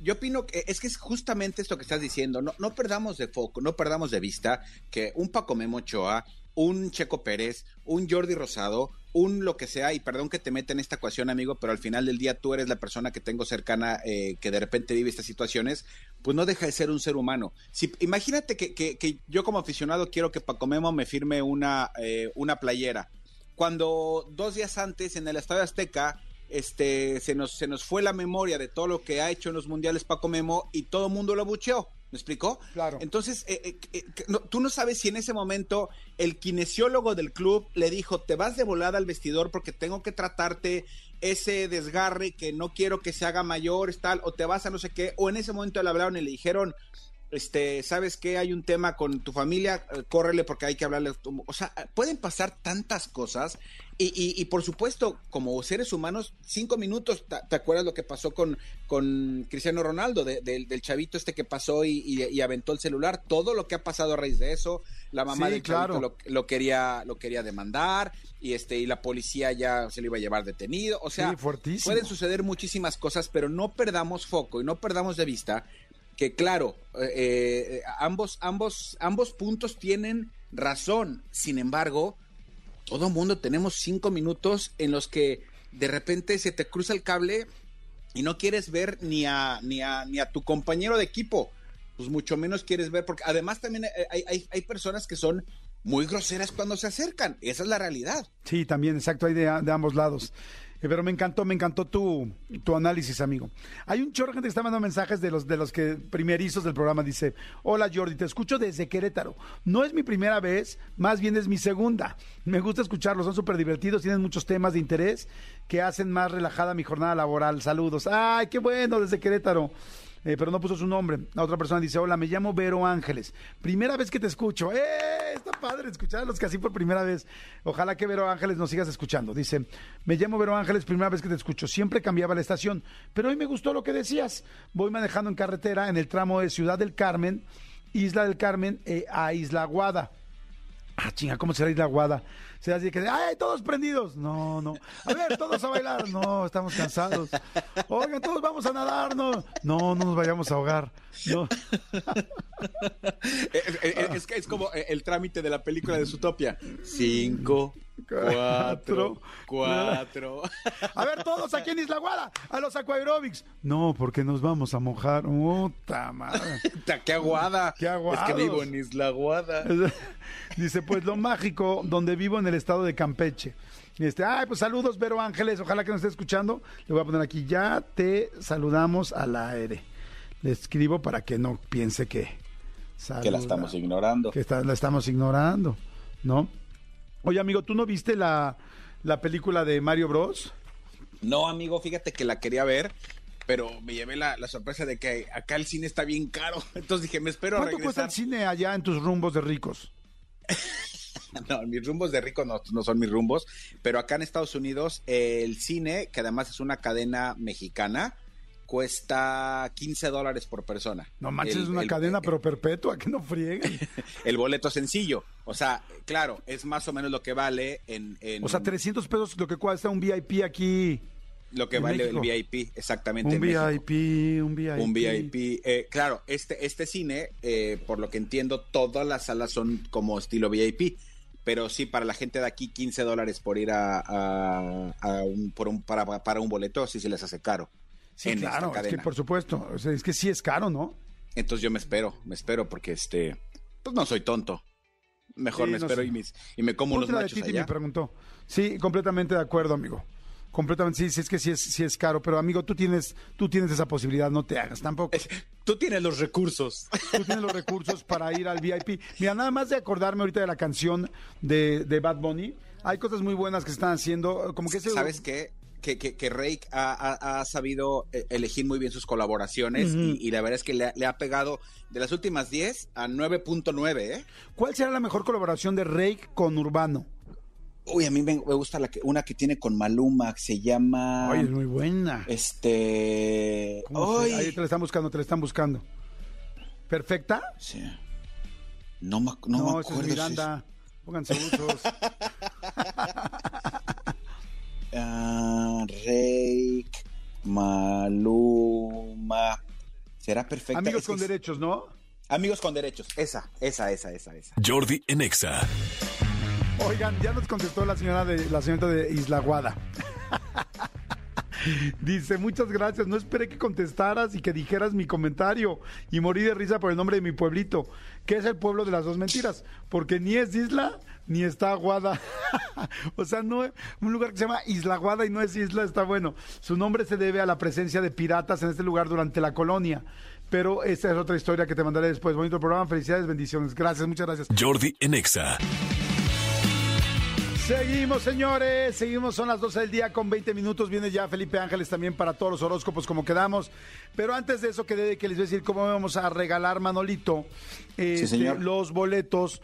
Yo opino que es que es justamente esto que estás diciendo. No, no perdamos de foco, no perdamos de vista que un Paco Memo Ochoa, un Checo Pérez, un Jordi Rosado, un lo que sea, y perdón que te meta en esta ecuación, amigo, pero al final del día tú eres la persona que tengo cercana eh, que de repente vive estas situaciones, pues no deja de ser un ser humano. Si, imagínate que, que, yo como aficionado quiero que Paco Memo me firme una, eh, una playera. Cuando dos días antes en el Estadio Azteca este, se, nos, se nos fue la memoria de todo lo que ha hecho en los mundiales Paco Memo y todo el mundo lo bucheó. ¿Me explicó? Claro. Entonces, eh, eh, eh, tú no sabes si en ese momento el kinesiólogo del club le dijo, te vas de volada al vestidor porque tengo que tratarte ese desgarre que no quiero que se haga mayor, tal, o te vas a no sé qué, o en ese momento le hablaron y le dijeron, este, ¿sabes qué? Hay un tema con tu familia, eh, córrele porque hay que hablarle. O sea, pueden pasar tantas cosas y, por supuesto, como seres humanos, cinco minutos, ¿te, acuerdas lo que pasó con, con Cristiano Ronaldo, del chavito este que pasó y, aventó el celular? Todo lo que ha pasado a raíz de eso, la mamá del chavito lo, quería, lo quería demandar y, este, y la policía ya se lo iba a llevar detenido. O sea, pueden suceder muchísimas cosas, pero no perdamos foco y no perdamos de vista que claro, eh, eh, ambos, ambos, ambos puntos tienen razón. Sin embargo, todo mundo tenemos cinco minutos en los que de repente se te cruza el cable y no quieres ver ni a, ni a, ni a tu compañero de equipo. Pues mucho menos quieres ver, porque además también hay, hay, hay personas que son muy groseras cuando se acercan. Esa es la realidad. Sí, también, exacto, hay de, de ambos lados. Pero me encantó, me encantó tu, tu análisis, amigo. Hay un chorro de gente que está mandando mensajes de los, de los que primerizos del programa. Dice, hola Jordi, te escucho desde Querétaro. No es mi primera vez, más bien es mi segunda. Me gusta escucharlos, son súper divertidos, tienen muchos temas de interés que hacen más relajada mi jornada laboral. Saludos. Ay, qué bueno, desde Querétaro. Eh, pero no puso su nombre. La otra persona dice, hola, me llamo Vero Ángeles. Primera vez que te escucho. ¡Eh! Está padre escucharlos casi por primera vez. Ojalá que Vero Ángeles nos sigas escuchando. Dice, me llamo Vero Ángeles, primera vez que te escucho. Siempre cambiaba la estación, pero hoy me gustó lo que decías. Voy manejando en carretera en el tramo de Ciudad del Carmen, Isla del Carmen, eh, a Isla Guada. Ah, chinga, ¿cómo será Isla Guada? se así que, ¡ay, todos prendidos! No, no. A ver, todos a bailar. No, estamos cansados. Oigan, todos vamos a nadar. No, no, no nos vayamos a ahogar. No. Es, que es como el trámite de la película de Zootopia. Cinco, cuatro, cuatro. A ver, todos aquí en Isla Guada, a los aquaerobics. No, porque nos vamos a mojar. ¡Puta madre! ¡Qué aguada! ¡Qué aguada! Es que vivo en Isla Guada. Dice, pues lo mágico, donde vivo en el estado de Campeche. Este, ay, pues saludos, Vero Ángeles, ojalá que nos esté escuchando. Le voy a poner aquí, ya te saludamos al aire. Le escribo para que no piense que... que la estamos ignorando. Que la estamos ignorando, ¿no? Oye, amigo, ¿tú no viste la, la película de Mario Bros? No, amigo, fíjate que la quería ver, pero me llevé la, sorpresa de que acá el cine está bien caro. Entonces dije, me espero ¿Cuánto cuesta el cine allá en tus rumbos de ricos? no, mis rumbos de ricos no, son mis rumbos, pero acá en Estados Unidos el cine, que además es una cadena mexicana, cuesta 15 dólares por persona. No manches, es una cadena pero perpetua, que no frieguen. el boleto sencillo. O sea, claro, es más o menos lo que vale en... O sea, 300 pesos lo que cuesta un VIP aquí. Lo que vale el VIP, exactamente. Un VIP, un VIP. Un VIP. Eh, claro, este, este cine, eh, por lo que entiendo, todas las salas son como estilo VIP. Pero sí, para la gente de aquí, 15 dólares por ir a, un, por un, para, para un boleto, sí se les hace caro. Sí, claro, es que por supuesto, es que sí es caro, ¿no? Entonces yo me espero, me espero porque este, pues no soy tonto. Mejor me espero y, mis, y, me como unos machos de me preguntó. Sí, completamente de acuerdo, amigo. Completamente, sí, sí, es que sí es, sí es caro, pero amigo, tú tienes, tú tienes esa posibilidad, no te hagas tampoco. tú tienes los recursos. Tú tienes los recursos para ir al VIP. Mira, nada más de acordarme ahorita de la canción de, de Bad Bunny, hay cosas muy buenas que se están haciendo, como que ¿Sabes qué? Que, que, que Rake ha, sabido eh, elegir muy bien sus colaboraciones y, la verdad es que le, ha pegado de las últimas 10 a 9.9. ¿eh? ¿Cuál será la mejor colaboración de Rake con Urbano? Uy, a mí me, gusta la que, una que tiene con Maluma, que se llama... Ay, es muy buena. Este... Ahí te la están buscando, te la están buscando. ¿Perfecta? Sí. No me, no, no me acuerdo. Es Miranda. Pónganse usos. ¿Será perfecta? Amigos con derechos, ¿no? Amigos con derechos. Esa, esa, esa, esa, esa. Jordi Enexa. Oigan, ya nos contestó la señora de la señora de Isla Guada. Dice, muchas gracias. No esperé que contestaras y que dijeras mi comentario. Y morí de risa por el nombre de mi pueblito, que es el pueblo de las dos mentiras. Porque ni es isla, ni está aguada. o sea, no un lugar que se llama Isla Aguada y no es isla, está bueno. Su nombre se debe a la presencia de piratas en este lugar durante la colonia. Pero esta es otra historia que te mandaré después. Bonito programa, felicidades, bendiciones. Gracias, muchas gracias. Jordi Enexa. Seguimos, señores. Seguimos, son las 12 del día con 20 minutos. Viene ya Felipe Ángeles también para todos los horóscopos, como quedamos. Pero antes de eso, que, que les voy a decir cómo vamos a regalar, Manolito, este, señor. los boletos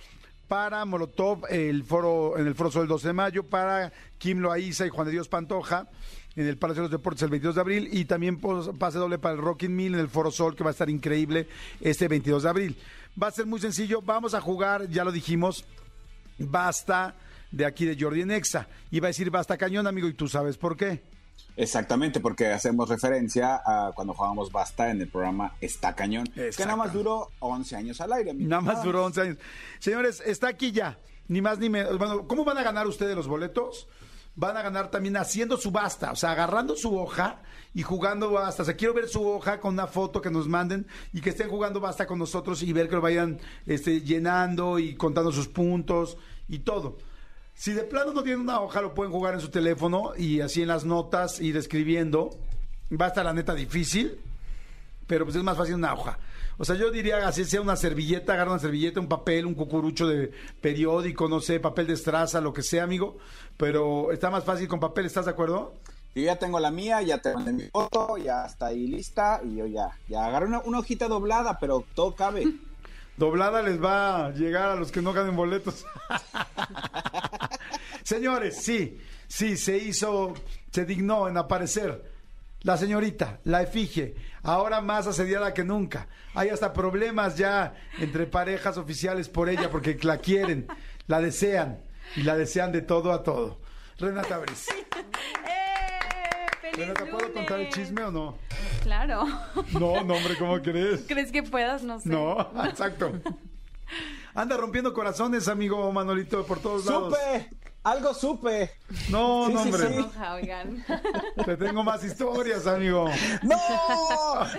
para Molotov el foro, en el Foro Sol el 12 de mayo, para Kim Loaiza y Juan de Dios Pantoja en el Palacio de los Deportes el 22 de abril y también pase doble para el Rocking Mill en el Foro Sol que va a estar increíble este 22 de abril. Va a ser muy sencillo, vamos a jugar, ya lo dijimos, basta de aquí de Jordi Nexa. Iba a decir basta cañón, amigo, y tú sabes por qué. Exactamente, porque hacemos referencia a cuando jugábamos Basta en el programa Está Cañón, que nada más duró 11 años al aire. Nada más duró 11 años. Señores, está aquí ya. Ni más ni menos. Bueno, ¿cómo van a ganar ustedes los boletos? Van a ganar también haciendo su basta, o sea, agarrando su hoja y jugando basta. O sea, quiero ver su hoja con una foto que nos manden y que estén jugando basta con nosotros y ver que lo vayan este, llenando y contando sus puntos y todo. Si de plano no tienen una hoja, lo pueden jugar en su teléfono y así en las notas ir escribiendo. Va a estar la neta difícil, pero pues es más fácil una hoja. O sea, yo diría así sea una servilleta, agarra una servilleta, un papel, un cucurucho de periódico, no sé, papel de estraza, lo que sea, amigo. Pero está más fácil con papel, ¿estás de acuerdo? Yo ya tengo la mía, ya te mandé mi foto, ya está ahí lista y yo ya, ya agarré una, una hojita doblada, pero todo cabe. Doblada les va a llegar a los que no ganen boletos. Señores, sí, sí, se hizo, se dignó en aparecer la señorita, la efigie, ahora más asediada que nunca. Hay hasta problemas ya entre parejas oficiales por ella porque la quieren, la desean y la desean de todo a todo. Renata Briz. ¡Feliz Renata, ¿puedo contar el chisme o no? Claro. No, no, hombre, ¿cómo crees? ¿Crees que puedas? No sé. No, exacto. Anda rompiendo corazones, amigo Manolito, por todos lados. ¡Supe! ¡Algo supe! No, Sí, no, sí, hombre. sí. Te tengo más historias, amigo. ¡No!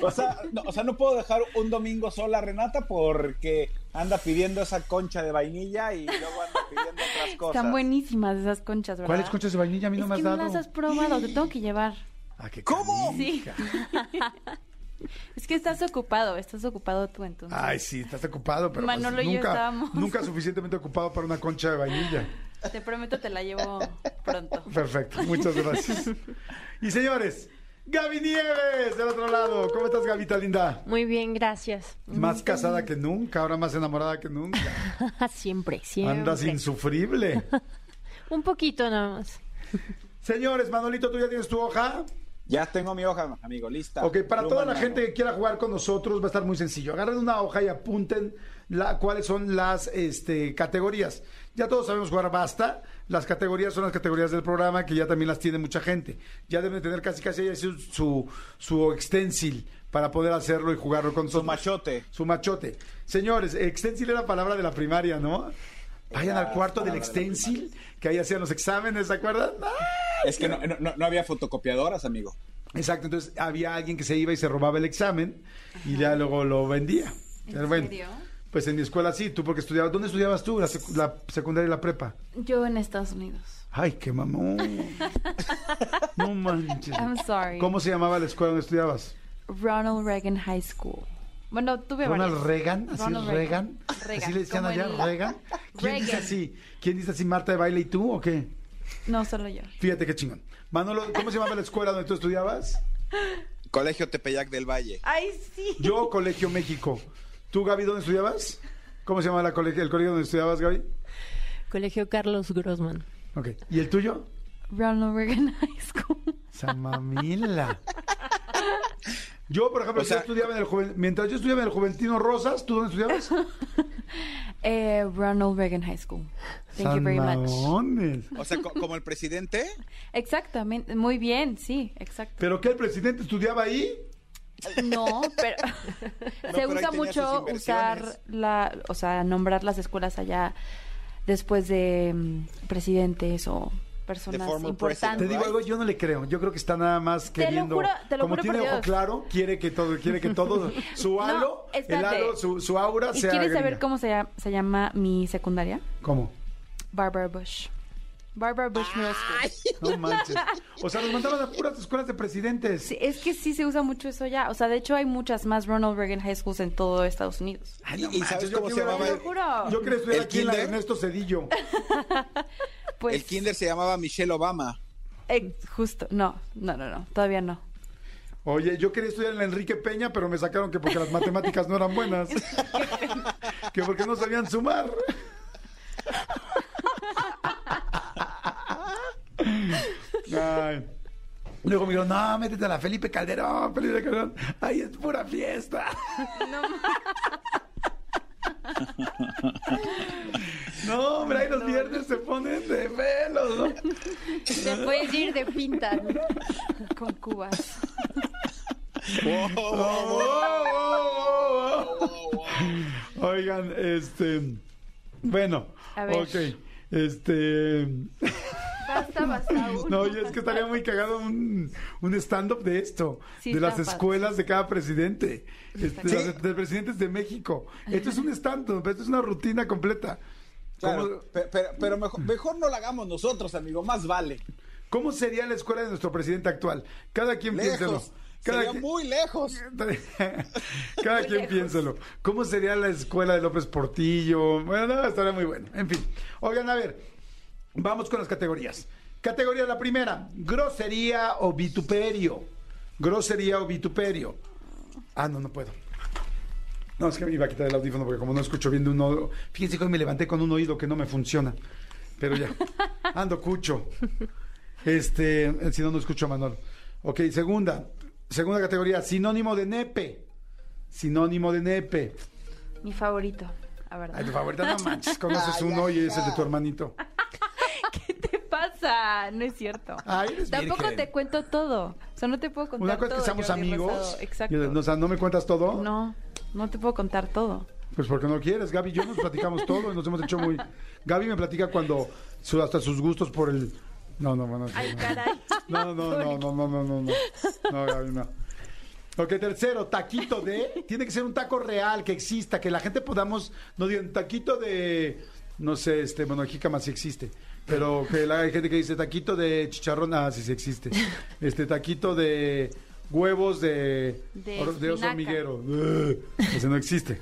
O sea, no, o sea, no puedo dejar un domingo sola a Renata porque anda pidiendo esa concha de vainilla y luego anda pidiendo otras cosas. Están buenísimas esas conchas, ¿verdad? ¿Cuáles conchas de vainilla? A mí no es me has que dado. no las has probado, te tengo que llevar. Ah, qué ¿Cómo? canija. Es que estás ocupado, estás ocupado tú entonces. Ay, sí, estás ocupado, pero pues Manolo y yo nunca, estábamos. nunca suficientemente ocupado para una concha de vainilla. Te prometo te la llevo pronto. Perfecto, muchas gracias. Y señores, Gaby Nieves, del otro lado. ¿Cómo estás, Gavita linda? Muy bien, gracias. Más casada que nunca, ahora más enamorada que nunca. siempre, siempre. Andas insufrible. Un poquito nada más. Señores, Manolito, ¿tú ya tienes tu hoja? Ya tengo mi hoja, amigo, lista. Ok, para Pluma toda la mano. gente que quiera jugar con nosotros va a estar muy sencillo. Agarren una hoja y apunten la, cuáles son las este, categorías. Ya todos sabemos jugar basta. Las categorías son las categorías del programa que ya también las tiene mucha gente. Ya deben tener casi casi su, su, su extensil para poder hacerlo y jugarlo con Su nosotros. machote. Su machote. Señores, extensil era palabra de la primaria, ¿no? Vayan al cuarto del extensil, que ahí hacían los exámenes, ¿se acuerdan? Es que no, no- no había fotocopiadoras, amigo. Exacto, entonces había alguien que se iba y se robaba el examen y ya luego lo vendía. ¿En Pero bueno, serio? Pues en mi escuela sí, tú porque estudiabas, ¿dónde estudiabas tú? La, secu- la secundaria y la prepa. Yo en Estados Unidos. Ay, qué mamón. No manches. I'm sorry. ¿Cómo se llamaba la escuela donde estudiabas? Ronald Reagan High School. Bueno, tuve Ronald varias. Reagan, así Ronald es Reagan. Reagan, Así le decían allá, el- Reagan. ¿Quién dice así? ¿Quién dice así Marta de baile y tú o qué? No, solo yo. Fíjate qué chingón. Manolo, ¿cómo se llamaba la escuela donde tú estudiabas? Colegio Tepeyac del Valle. Ay, sí. Yo, Colegio México. ¿Tú, Gaby, dónde estudiabas? ¿Cómo se llama la colegio, el colegio donde estudiabas, Gaby? Colegio Carlos Grossman. Ok. ¿Y el tuyo? Ronald Reagan High School. Samamila. Yo, por ejemplo, O sea- yo estudiaba en el Juven- mientras yo estudiaba en el Juventino Rosas, ¿tú dónde estudiabas? Eh, Ronald Reagan High School. Thank you very much. O sea, co- como el presidente. Exactamente, muy bien, sí, exacto. ¿Pero qué? ¿El presidente estudiaba ahí? No, pero pero se ahí usa mucho usar la, o sea, nombrar las escuelas allá después de mm, presidentes o personas former Te importantes. digo algo, yo no le creo. Yo creo que está nada más Te lo queriendo. juro- te lo como juro por tiene ojo Dios. claro, quiere que todo, quiere que todo, su halo, el halo, su, su aura ¿Y sea. quieres saber cómo se llama, se llama mi secundaria? ¿Cómo? Barbara Bush. Barbara Bush Middle School. No manches. O sea, nos mandaban a puras escuelas de presidentes. Sí, es que sí se usa mucho eso ya. O sea, de hecho hay muchas más Ronald Reagan High Schools en todo Estados Unidos. Ay, ¿Y- y sabes yo cómo que se llamaba juro. Yo quería estudiar ¿El aquí en la kinder? Ernesto Cedillo. Pues, El kinder se llamaba Michelle Obama. eh, justo, no, no, no, no, todavía no. Oye, yo quería estudiar en la Enrique Peña, pero me sacaron que porque las matemáticas no eran buenas. que porque no sabían sumar. Ay. Luego me dijeron, no, métete a la Felipe Calderón, Felipe Calderón. Ay, es pura fiesta. No, hombre, ahí los viernes se ponen de pelos, ¿no? Te puedes ir de pinta ¿no? con cubas. Oh, oh, oh, oh, oh. Oigan, este. Bueno, A ver. ok. Este. Basta, basta. uno. No, es que estaría muy cagado un, un stand-up de esto, Sí, de las escuelas de cada presidente, este, Sí. de presidentes de México. Esto es un stand-up, esto es una rutina completa. Claro, ¿Cómo, pe- pero, pero mejor, mejor no lo hagamos nosotros, amigo, más vale. cómo sería la escuela de nuestro presidente actual? Cada quien piénselo. Lejos. Cada Sería quien- muy lejos. Cada quien piénselo. ¿Cómo sería la escuela de López Portillo? Bueno, no, estaría muy bueno. En fin. Oigan, a ver. Vamos con las categorías. Categoría la primera. Grosería o vituperio. Grosería o vituperio. Ah, no, no puedo. No, es que me iba a quitar el audífono porque como no escucho bien de un oído. Fíjense que hoy me levanté con un oído que no me funciona. Pero ya. Ando cucho. Este, si no, no escucho a Manolo. Ok, segunda. Segunda categoría, sinónimo de nepe. Sinónimo de nepe. Mi favorito, la Ay, verdad. tu favorita, no manches, conoces Ay, uno ay, y ese es de ay. tu hermanito. ¿Qué te pasa? No es cierto. Ay, eres Tampoco virgen. te cuento todo. O sea, no te puedo contar Una cosa es que todo, seamos Jordi amigos. Rosado. Exacto. y, o sea, ¿no me cuentas todo? No, no te puedo contar todo. Pues porque no quieres. Gaby y yo nos platicamos todo y nos hemos hecho muy... Gaby me platica cuando su- hasta sus gustos por el... No, no, bueno. Ay, no. caray. No, no, no, no, no, no, no, no. No, Gaby, no. Ok, tercero, taquito de. Tiene que ser un taco real, que exista, que la gente podamos. No digan taquito de. No sé, este, bueno, jícama sí existe. Pero que la, hay gente que dice taquito de chicharrón, ah, sí, sí existe. Este, taquito de huevos de. De or- de oso hormiguero. Ese no existe.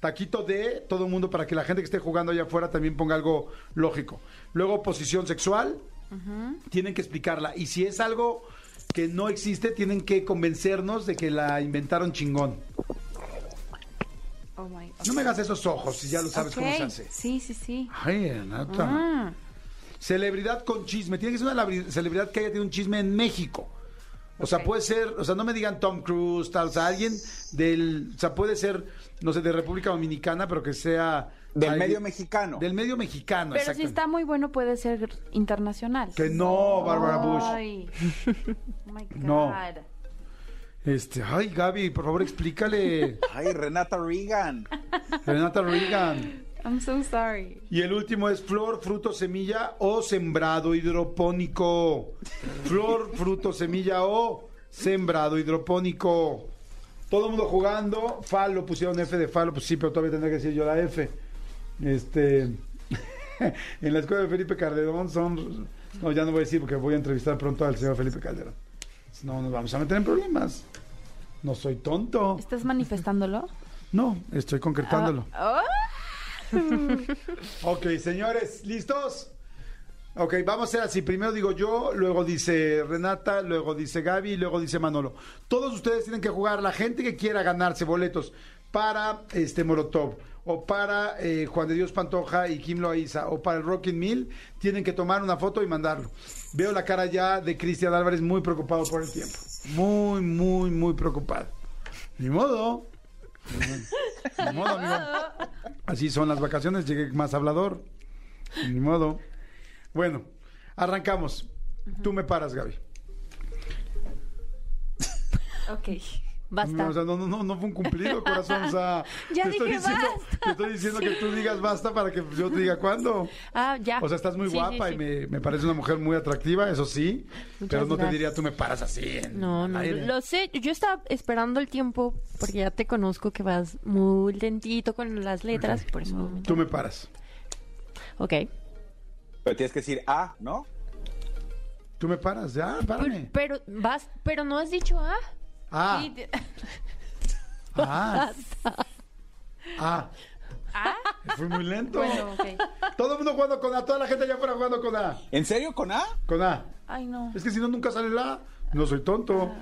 Taquito de todo el mundo para que la gente que esté jugando allá afuera también ponga algo lógico. Luego, posición sexual. Tienen que explicarla. Y si es algo que no existe, tienen que convencernos de que la inventaron chingón. Oh my No me hagas esos ojos si ya lo sabes cómo se hace. Sí, sí, sí. Ay, Renata. Mm. Celebridad con chisme. Tiene que ser una celebridad que haya tenido un chisme en México. O sea, puede ser, o sea, no me digan Tom Cruise, tal, o sea, alguien del, o sea, puede ser, no sé, de República Dominicana, pero que sea... Del alguien- medio mexicano. Del medio mexicano, Pero si está muy bueno puede ser internacional. Que no, Bárbara Bush. Ay. Oh my God. No. Este, ay, Gaby, por favor, explícale. Ay, Renata Reagan. Renata Reagan. I'm so sorry. Y el último es flor, fruto, semilla o sembrado hidropónico. Flor, fruto, semilla o sembrado hidropónico. Todo el mundo jugando. Falo, pusieron F de falo. Pues sí, pero todavía tendré que decir yo la F. Este. en la escuela de Felipe Calderón son. No, ya no voy a decir porque voy a entrevistar pronto al señor Felipe Calderón. No, nos vamos a meter en problemas. No soy tonto. ¿Estás manifestándolo? No, estoy concretándolo. Ah, Ok, señores, ¿listos? Ok, vamos a hacer así. Primero digo yo, luego dice Renata, luego dice Gaby luego dice Manolo. Todos ustedes tienen que jugar. La gente que quiera ganarse boletos para este Molotov o para eh, Juan de Dios Pantoja y Kim Loaiza o para el Rockin' Mill, tienen que tomar una foto y mandarlo. Veo la cara ya de Cristian Álvarez muy preocupado por el tiempo. Muy, muy, muy preocupado. Ni modo. Ni modo, amigo. Así son las vacaciones, llegué más hablador. Ni modo. Bueno, arrancamos. Tú me paras, Gaby. Ok, basta. O sea, no, no, no, no fue un cumplido, corazón. O sea, Ya te, estoy dije diciendo, basta. te estoy diciendo que tú digas basta para que yo te diga cuándo. Ah, ya. O sea, estás muy Sí, guapa sí, y me, me parece una mujer muy atractiva, eso sí. Muchas pero no te diría tú me paras así. en No, no, aire. lo sé. Yo estaba esperando el tiempo porque ya te conozco que vas muy lentito con las letras. Por eso. Tú me paras. Ok. Pero tienes que decir ah, ¿no? Tú me paras, ya, párame. Pero vas, pero no has dicho ah. Ah, sí, te- ah, ah. ¿Ah? Fui muy lento. Bueno, ok. Todo el mundo jugando con A, toda la gente allá afuera jugando con A. ¿En serio con A? Con A. Ay, no. Es que si no, nunca sale el A. No soy tonto.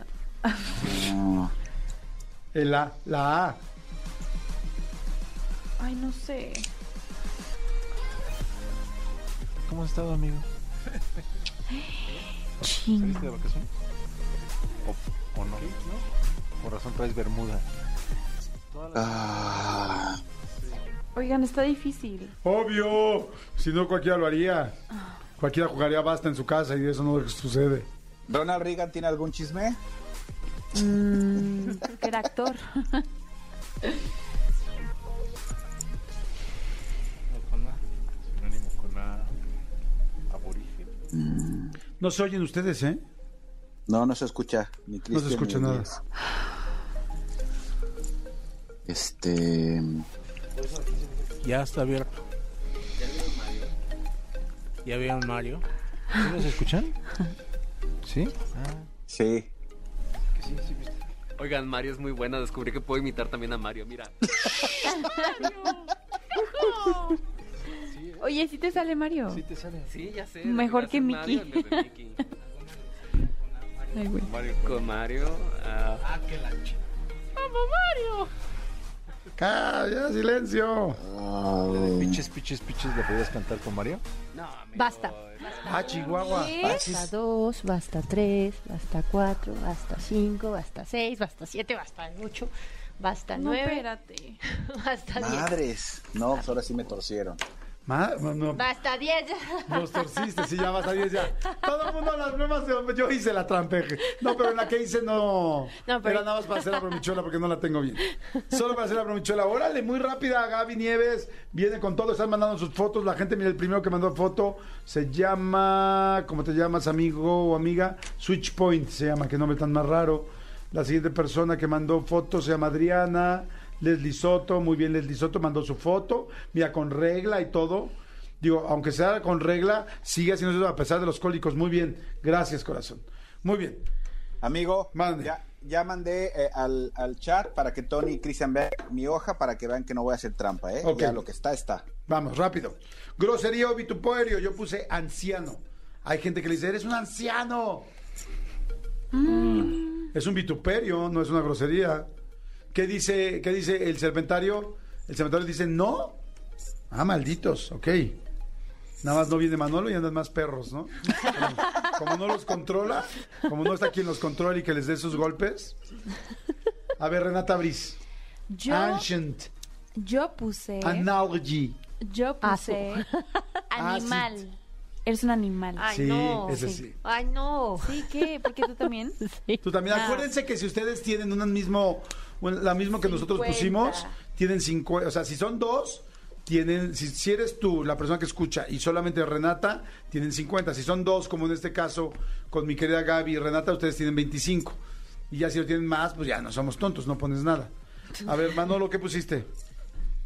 El A, la A. Ay, no sé. ¿Cómo has estado, amigo? Ching. ¿Saliste de vacaciones? ¿O, no? Por razón traes bermuda. Ah, Oigan, está difícil. Obvio. Si no, cualquiera lo haría. Cualquiera jugaría basta en su casa y eso no sucede. ¿Ronald Reagan tiene algún chisme? Mm, que era actor. Con A. Sinónimo con A. Aborigen. No se oyen ustedes, ¿eh? No, no se escucha. Ni No se escucha ni nada. Este. Ya está abierto. ¿Ya vieron Mario? ¿Sí nos escuchan? ¿Sí? Sí. Oigan, Mario es muy buena. Descubrí que puedo imitar también a Mario. Mira. Oye, ¿sí te sale Mario? Sí te sale. Sí, ya sé. Mejor que Mickey. Ay, güey. Mario. Con Mario. ah, ¡Ah, ya, silencio! Piches, piches, piches, ¿le podías cantar con Mario? no, amigo, Basta. Ah, Chihuahua. Basta dos, basta tres, basta cuatro, basta cinco, basta seis, basta siete, basta ocho, basta No, nueve, espérate. basta diez. Madres. No, pues ahora sí me torcieron. No, no, Basta diez. Nos torciste, sí, ya vas a 10 ya. Todo el mundo a las bromas, yo hice la trampeje. No, pero en la que hice no. No, pero- Era nada más para hacer la bromichuela porque no la tengo bien. Solo para hacer la bromichuela. Órale, muy rápida, Gaby Nieves. Viene con todo, están mandando sus fotos. La gente, mira, el primero que mandó foto se llama. ¿Cómo te llamas, amigo o amiga? Switch Point se llama, que nombre tan más raro. La siguiente persona que mandó foto se llama Adriana. Leslie Soto, muy bien, Leslie Soto mandó su foto. Mira, con regla y todo. Digo, aunque sea con regla, sigue haciendo eso a pesar de los cólicos. Muy bien. Gracias, corazón. Muy bien. Amigo, Mande. ya, ya mandé eh, al, al chat para que Tony y Cristian vean mi hoja para que vean que no voy a hacer trampa, ¿eh? Ya lo que está, está. Vamos, rápido. Grosería o vituperio. Yo puse anciano. Hay gente que le dice, eres un anciano. Es un vituperio, no es una grosería. ¿Qué dice, qué dice el serpentario? El serpentario dice, no. Ah, malditos, ok. Nada más no viene Manolo y andan más perros, ¿no? Como, como no los controla, como no está quien los controla y que les dé sus golpes. A ver, Renata Briz. Yo, Ancient. yo puse. Analogy. Yo puse. Animal. Eres un animal. Ay, Sí, no. ese sí. Ay, no. Sí, ¿qué? ¿Por qué tú también? Tú también, Ah. acuérdense que si ustedes tienen un mismo, bueno, la misma que nosotros 50. pusimos, tienen 50, o sea, si son dos, tienen, si, si eres tú la persona que escucha y solamente Renata, tienen 50. Si son dos, como en este caso con mi querida Gaby y Renata, ustedes tienen 25. Y ya si lo tienen más, pues ya no somos tontos, no pones nada. A ver, Manolo, ¿qué pusiste?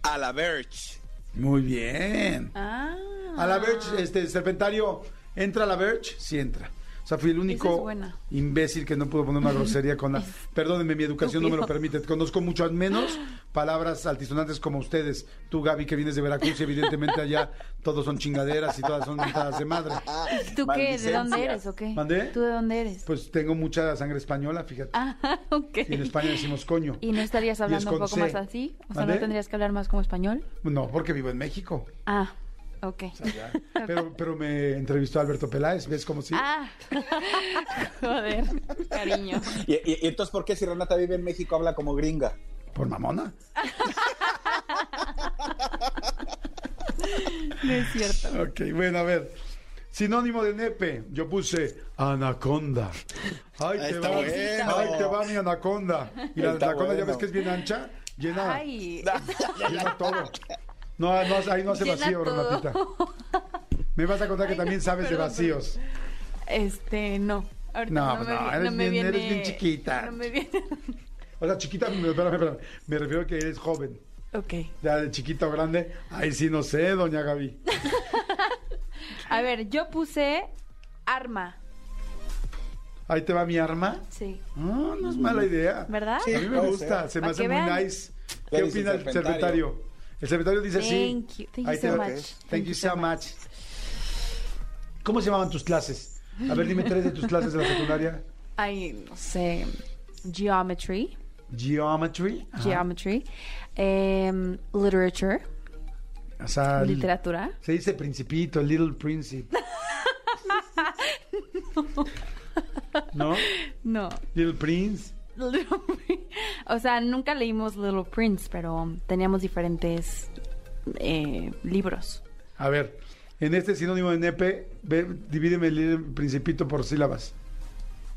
A la Verge. Muy bien. Ah. A la Verge, este serpentario, ¿entra a la Verge? Sí entra. O sea, fui el único es imbécil que no pudo poner una grosería con la... Perdónenme, mi educación no me lo permite. Conozco mucho menos palabras altisonantes como ustedes. Tú, Gaby, que vienes de Veracruz y evidentemente allá todos son chingaderas y todas son mentadas de madre. ¿Tú qué? ¿De dónde eres o qué? ¿Mandé? ¿Tú de dónde eres? Pues tengo mucha sangre española, fíjate. Ah, ok. Y en España decimos coño. ¿Y no estarías hablando un poco C. más así? O sea. ¿no tendrías que hablar más como español? No, porque vivo en México. Ah, ok. Ya. Pero, pero me entrevistó Alberto Peláez, ¿ves cómo sí? Ah, joder, cariño. ¿Y, y- y entonces por qué si Renata vive en México habla como gringa? Por mamona. No es cierto. Ok, bueno, a ver. Sinónimo de nepe, yo puse anaconda. Ay, te va, bueno. ay, te va mi anaconda. Y la Está anaconda ya ves que es bien ancha, llena, Ay, llena todo. No, no, ahí no hace Llena vacío, todo. Renatita. Me vas a contar que Ay, también no, sabes de vacíos. este, no. Ahorita No, no, no, me, eres no me bien- viene... eres bien chiquita. No me viene... O sea, chiquita, me- espérame, espérame, me refiero a que eres joven. Ok. Ya de chiquita o grande, ahí sí no sé, doña Gaby. A ver, yo puse arma. Ahí te va mi arma. Sí. No, no es mala idea. ¿Verdad? A mí me gusta, ser. se me hace muy vean. nice. ¿Qué ¿Qué dice opina el serpentario? El secretario dice sí. Thank you. Thank you so much. Thank you so much. ¿Cómo se llamaban tus clases? A ver, dime tres de tus clases de la secundaria. Ay, no sé. Geometry. Geometry. Ajá. Geometry. Em, literature. O sea, el- Literatura. se dice principito, Little Princip. ¿No? No. Little Prince. Little o sea, nunca leímos Little Prince, pero teníamos diferentes eh, libros. A ver, en este sinónimo de nepe, ve, divídeme el Principito por sílabas.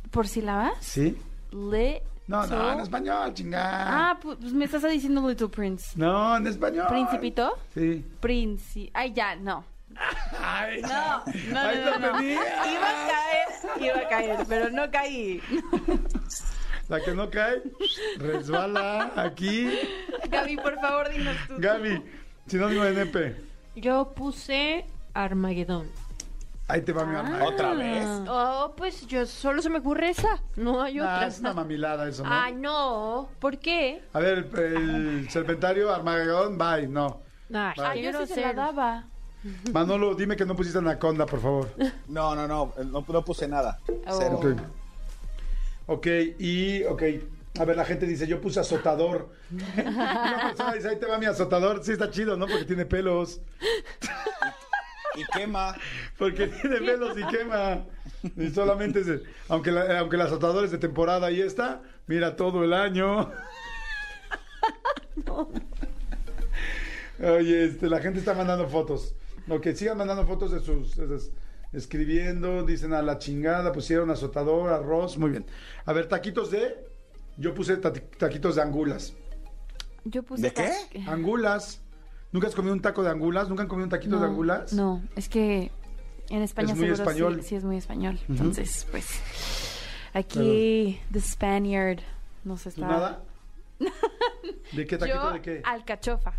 ¿Por sílabas? ¿Sí? Le. No, no, en español, chingada. Ah, pu- pues me estás diciendo Little Prince. No, en español. ¿Principito? Sí. Princi. Ay, ya, no. Ay, No, no, no, Ahí no, no. Iba a caer, iba a caer, pero no caí. La que no cae, resbala aquí. Gaby, por favor, dinos tú. Gaby, sinónimo de nepe. Yo puse Armagedón. Ahí te va mi arma. ¿Otra vez? Oh, pues yo solo se me ocurre esa. No hay Ah, otra. es una mamilada eso, ¿no? Ay, no. ¿Por qué? A ver, el, el serpentario, Armagedón, bye, no. Ah, yo sí se la daba. Manolo, dime que no pusiste anaconda, por favor. No, no, no, no, no puse nada. Oh. Cero. Ok. Ok, y, ok. A ver, la gente dice, yo puse azotador. Una persona dice, ahí te va mi azotador. Sí, está chido, ¿no? Porque tiene pelos. Y quema. Porque tiene pelos y quema. Y solamente, se- aunque, la- aunque el azotador es de temporada, ahí está. Mira, todo el año. Oye, este, la gente está mandando fotos. Ok, sigan mandando fotos de sus... de sus- escribiendo, dicen a la chingada, pusieron azotador, arroz, muy bien. A ver, taquitos de... Yo puse taquitos de angulas. Yo puse. ¿De qué? Angulas. ¿Nunca has comido un taco de angulas? ¿Nunca han comido un taquito de No, angulas? No, es que en España Es muy seguro español. Sí, sí es muy español. Entonces, pues. Aquí, The Spaniard nos ¿Tú está. nada? ¿De qué taquito Yo, de qué? alcachofa.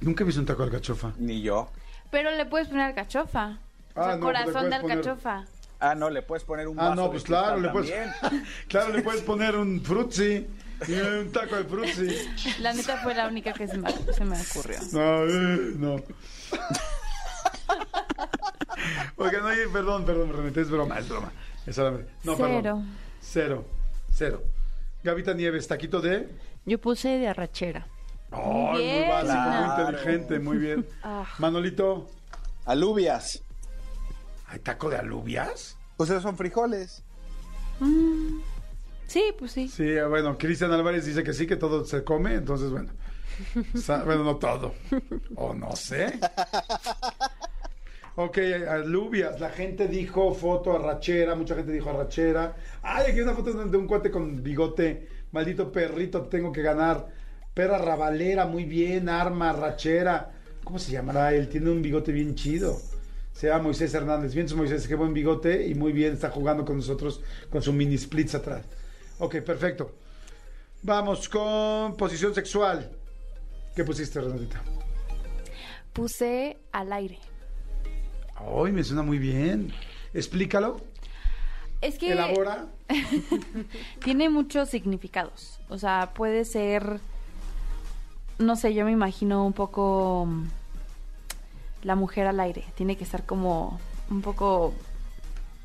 Nunca he visto un taco de alcachofa. Ni yo. Pero le puedes poner alcachofa. O Ah, sea, no, pues le corazón de puedes poner- alcachofa. Ah, no, le puedes poner un Ah, vaso no, de pues claro, le puedes, claro, le puedes poner un frutzi y un taco de frutzi. La neta fue la única que se me, se me ocurrió. No, eh, no. Oigan, oye, perdón, perdón, Renate, es broma, es broma. Es solamente- No, Cero. perdón. Cero. Cero. Gavita Nieves, taquito de. Yo puse de arrachera. Ay, muy Bien. básico, muy inteligente, muy bien. Ah. Manolito, Alubias. ¿Hay taco de alubias? Pues esos son frijoles. Sí, pues sí. Sí, bueno, Cristian Álvarez dice que sí, que todo se come, entonces bueno. Bueno, no todo. O no sé. Ok, alubias. La gente dijo foto arrachera, mucha gente dijo arrachera. Ay, aquí hay una foto de un cuate con bigote. Maldito perrito, tengo que ganar. Perra rabalera, muy bien. Arma, arrachera. ¿Cómo se llamará él? Tiene un bigote bien chido. Se llama Moisés Hernández. Bien, su Moisés, qué buen bigote y muy bien, está jugando con nosotros con su mini splits atrás. Ok, perfecto. Vamos con posición sexual. ¿Qué pusiste, Renatita? Puse al aire. Ay, me suena muy bien. Explícalo. Es que Elabora. tiene muchos significados. O sea, puede ser, no sé, yo me imagino un poco la mujer al aire. Tiene que estar como un poco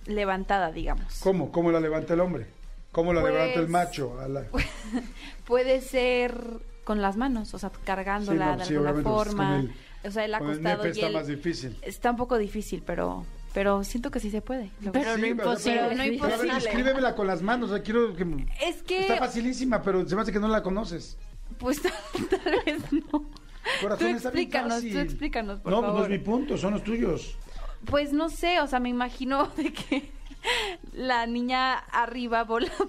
levantada, digamos. ¿Cómo? ¿Cómo la levanta el hombre? ¿Cómo la Pues- levanta el macho? A la- Puede ser con las manos, o sea, cargándola Sí, no, de sí, alguna pues, forma. con el- o sea, el con el acostado nepe y está el- más difícil. Está un poco difícil, pero pero siento que sí se puede. Pero no Sí, imposible. pero- no pero a ver, imposible. escríbemela con las manos. o sea, quiero que... Es que Está facilísima, pero se me hace que no la conoces. pues tal vez no. Corazón, tú está bien explícanos, tú explícanos, por no, pues no favor. es mi punto, son los tuyos. Pues no sé, o sea, me imagino de que la niña arriba volando.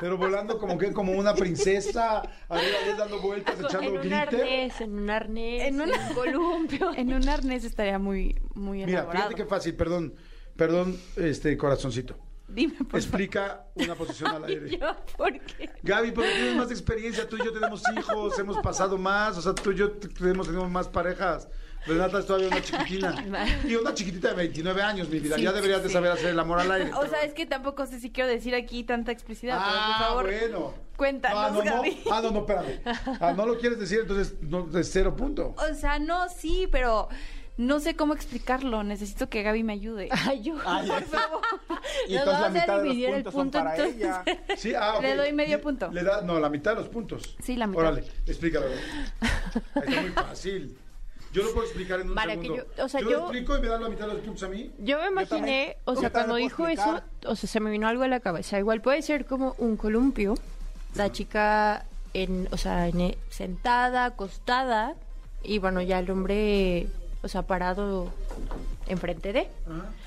Pero volando como que como una princesa, arriba de dando vueltas, echando en un glitter. arnés, en un arnés, En en un- un columpio. En un arnés estaría muy, muy Mira, elaborado. fíjate qué fácil, perdón, perdón, este corazoncito. Dime, por explica una posición al aire. Yo, ¿por qué? Gaby, porque tienes más experiencia, tú y yo tenemos hijos, hemos pasado más, o sea, tú y yo hemos tenido más parejas. Renata es todavía una chiquitina. Y una chiquitita de 29 años, mi vida. Sí, ya deberías de saber hacer el amor al aire. O sea, es que tampoco sé si quiero decir aquí tanta explicidad, pero ah, por favor, bueno. cuéntanos, ah, no, no. Gaby. Ah, no, no, espérame. Ah, no lo quieres decir, entonces no, es cero punto. O sea, no, sí, pero no sé cómo explicarlo. Necesito que Gaby me ayude. Ay, yo. Por favor. Y Nos entonces la vamos a mitad de los dividir el puntos son punto, para entonces. ella. Sí, ah. Le doy medio punto. Le da, no, la mitad de los puntos. Sí, la mitad. Órale, explícalo. Está muy fácil. Yo lo puedo explicar en un Para que segundo. yo- o sea, lo yo- explico y me dan la mitad de los puntos a mí. Yo me imaginé, o Yo sea, cuando lo dijo eso, o sea, se me vino algo a la cabeza. Igual puede ser como un columpio, la chica en, o sea, en- e, sentada, acostada, y bueno, ya el hombre, o sea, parado enfrente de.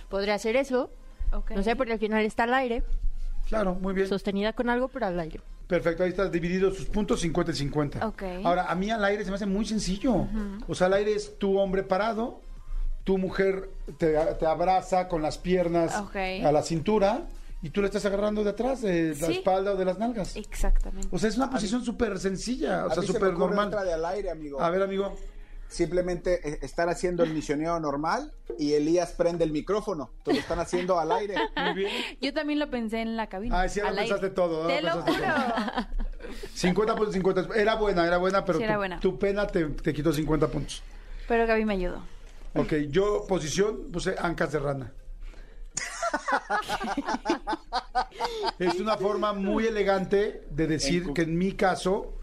Podría ser eso, Ok. no sé, porque al final está al aire, Claro, muy bien. sostenida con algo, pero al aire. Perfecto, ahí estás dividido sus puntos 50 y 50. Ok. Ahora, a mí al aire se me hace muy sencillo. O sea, al aire es tu hombre parado, tu mujer te, te abraza con las piernas a la cintura y tú le estás agarrando de atrás, de la Sí. espalda o de las nalgas. Exactamente. O sea, es una posición súper sencilla, o A sea, se súper ocurre normal. otra de al aire, amigo. A ver, amigo. Simplemente eh, estar haciendo el misionero normal y Elías prende el micrófono. Te lo están haciendo al aire. Muy bien. Yo también lo pensé en la cabina. Ay, sí, ahora al aire. pensaste todo, Te lo juro. 50 puntos, 50. Era buena, era buena, pero Sí, era tu, buena. tu pena te, te quitó 50 puntos. Pero Gaby me ayudó. Ok, yo posición puse ancas de rana. es una forma muy elegante de decir En- que en mi caso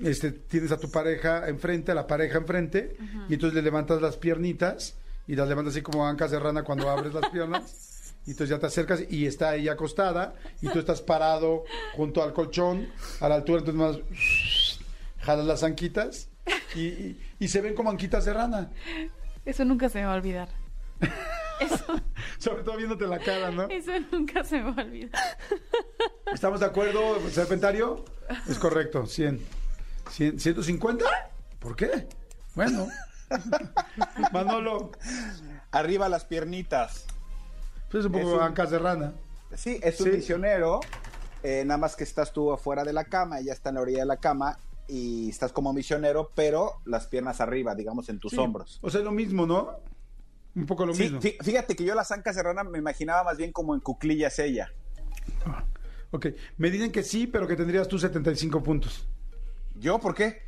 este, tienes a tu pareja enfrente, a la pareja enfrente, y entonces le levantas las piernitas y las levantas así como ancas de rana cuando abres las piernas. Y entonces ya te acercas y está ella acostada y tú estás parado junto al colchón a la altura, entonces más jalas las anquitas y, y- y se ven como anquitas de rana. Eso nunca se me va a olvidar. Eso, Sobre todo viéndote la cara, ¿no? eso nunca se me va a olvidar. ¿Estamos de acuerdo, Serpentario? Es correcto, 100. 100 ¿150? ¿Por qué? Bueno. Manolo, Arriba las piernitas. pues es un poco Es un- ancas de rana. Sí, es un Sí. misionero. eh, nada más que estás tú afuera de la cama, ella está en la orilla de la cama y estás como misionero, pero las piernas arriba, digamos, en tus Sí. hombros. O sea, lo mismo, ¿no? Un poco lo Sí, mismo. fí- fíjate que yo las ancas de rana me imaginaba más bien como en cuclillas ella. Ok, me dicen que sí, pero que tendrías tú 75 puntos. ¿Yo por qué?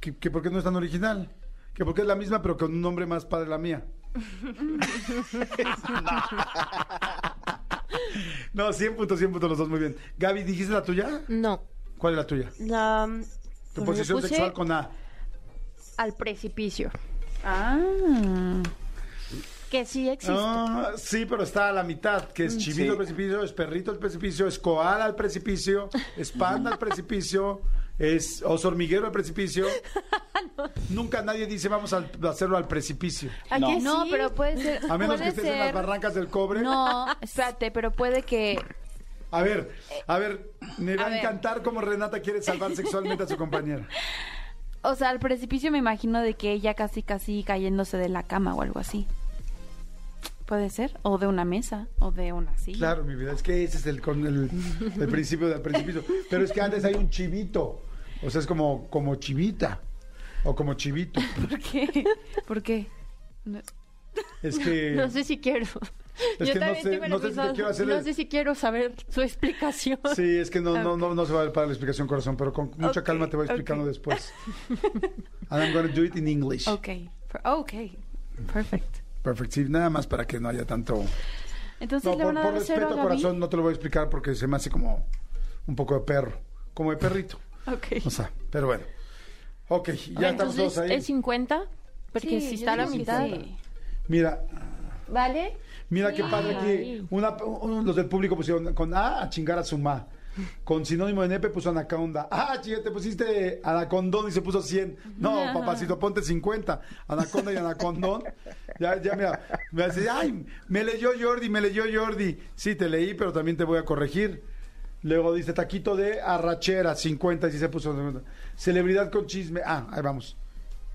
Que, que porque no es tan original. Que porque es la misma, pero con un nombre más padre la mía. no, 100 puntos, 100 puntos los dos, muy bien. Gaby, ¿dijiste la tuya? No. ¿Cuál es la tuya? La, Tu bueno, posición puse sexual con A. al precipicio, Ah. que sí existe. Ah, sí, pero está a la mitad, que es chivito Sí. al precipicio, es perrito al precipicio, es koala al precipicio, es panda al precipicio, es oso hormiguero al precipicio. Nunca nadie dice vamos a hacerlo al precipicio. ¿A No. pero puede ser. A menos que estés en las barrancas del cobre. No, espérate, pero puede que. A ver, a ver, me va a encantar cómo Renata quiere salvar sexualmente a su compañera. O sea, al precipicio me imagino de que ella casi, casi cayéndose de la cama o algo así. Puede ser. O de una mesa. O de una silla. Claro, mi vida, es que ese es el, con el, el principio del precipicio. Pero es que antes hay un chivito. O sea, es como, como chivita. O como chivito. ¿Por qué? ¿Por qué? No- Es que. No sé si quiero. Es que no sé- me no sé si te hacer no sé si quiero saber su explicación. Sí, es que no, no, no, no se va a ver para la explicación, corazón, pero con mucha Ok, calma te voy explicando ok. después. And I'm going to do it in English. Ok. Ok. Perfect. Perfect. Sí, nada más para que no haya tanto. Entonces No, le por, van a por dar cero respeto, a corazón, no te lo voy a explicar porque se me hace como un poco de perro. Como de perrito. Ok. O sea, pero bueno. Ok, ya estamos todos ahí. ¿es 50? Porque Sí, si yo está a la digo que mitad. sí. Mira, ¿Vale? mira qué padre aquí. Ay. Una, uno- los del público pusieron con A a chingar a su ma. Con sinónimo de nepe puso anaconda. Ah, chica, te pusiste anacondón y se puso 100. No, papacito, ponte 50. Anaconda y anacondón. Ya, ya, mira. Me dice, ay, me leyó Jordi, me leyó Jordi. Sí, te leí, pero también te voy a corregir. Luego dice taquito de arrachera, 50, y sí se puso 50. Celebridad con chisme. Ah, ahí vamos.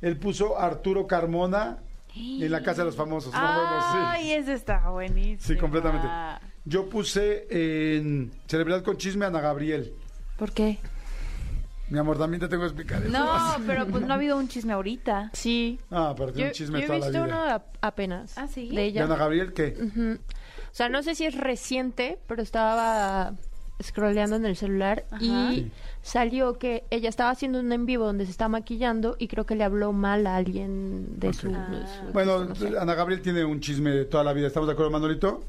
Él puso Arturo Carmona en la casa de los famosos. No, bueno, sí. Ay, ese está buenísimo. Sí, completamente. Yo puse en celebridad con chisme a Ana Gabriel. ¿Por qué? Mi amor, también te tengo que explicar eso. No, pero pues no ha habido un chisme ahorita. Sí. Ah, pero tiene un chisme yo he toda la visto vida. uno a- apenas. ¿Ah, sí? De ¿De ella. Ana Gabriel qué? Ujú. O sea, no sé si es reciente, pero estaba scrolleando en el celular Ajá. y salió que ella estaba haciendo un en vivo donde se está maquillando y creo que le habló mal a alguien de su... Ah. su- Bueno, no sé. Ana Gabriel tiene un chisme de toda la vida. ¿Estamos de acuerdo, Manolito?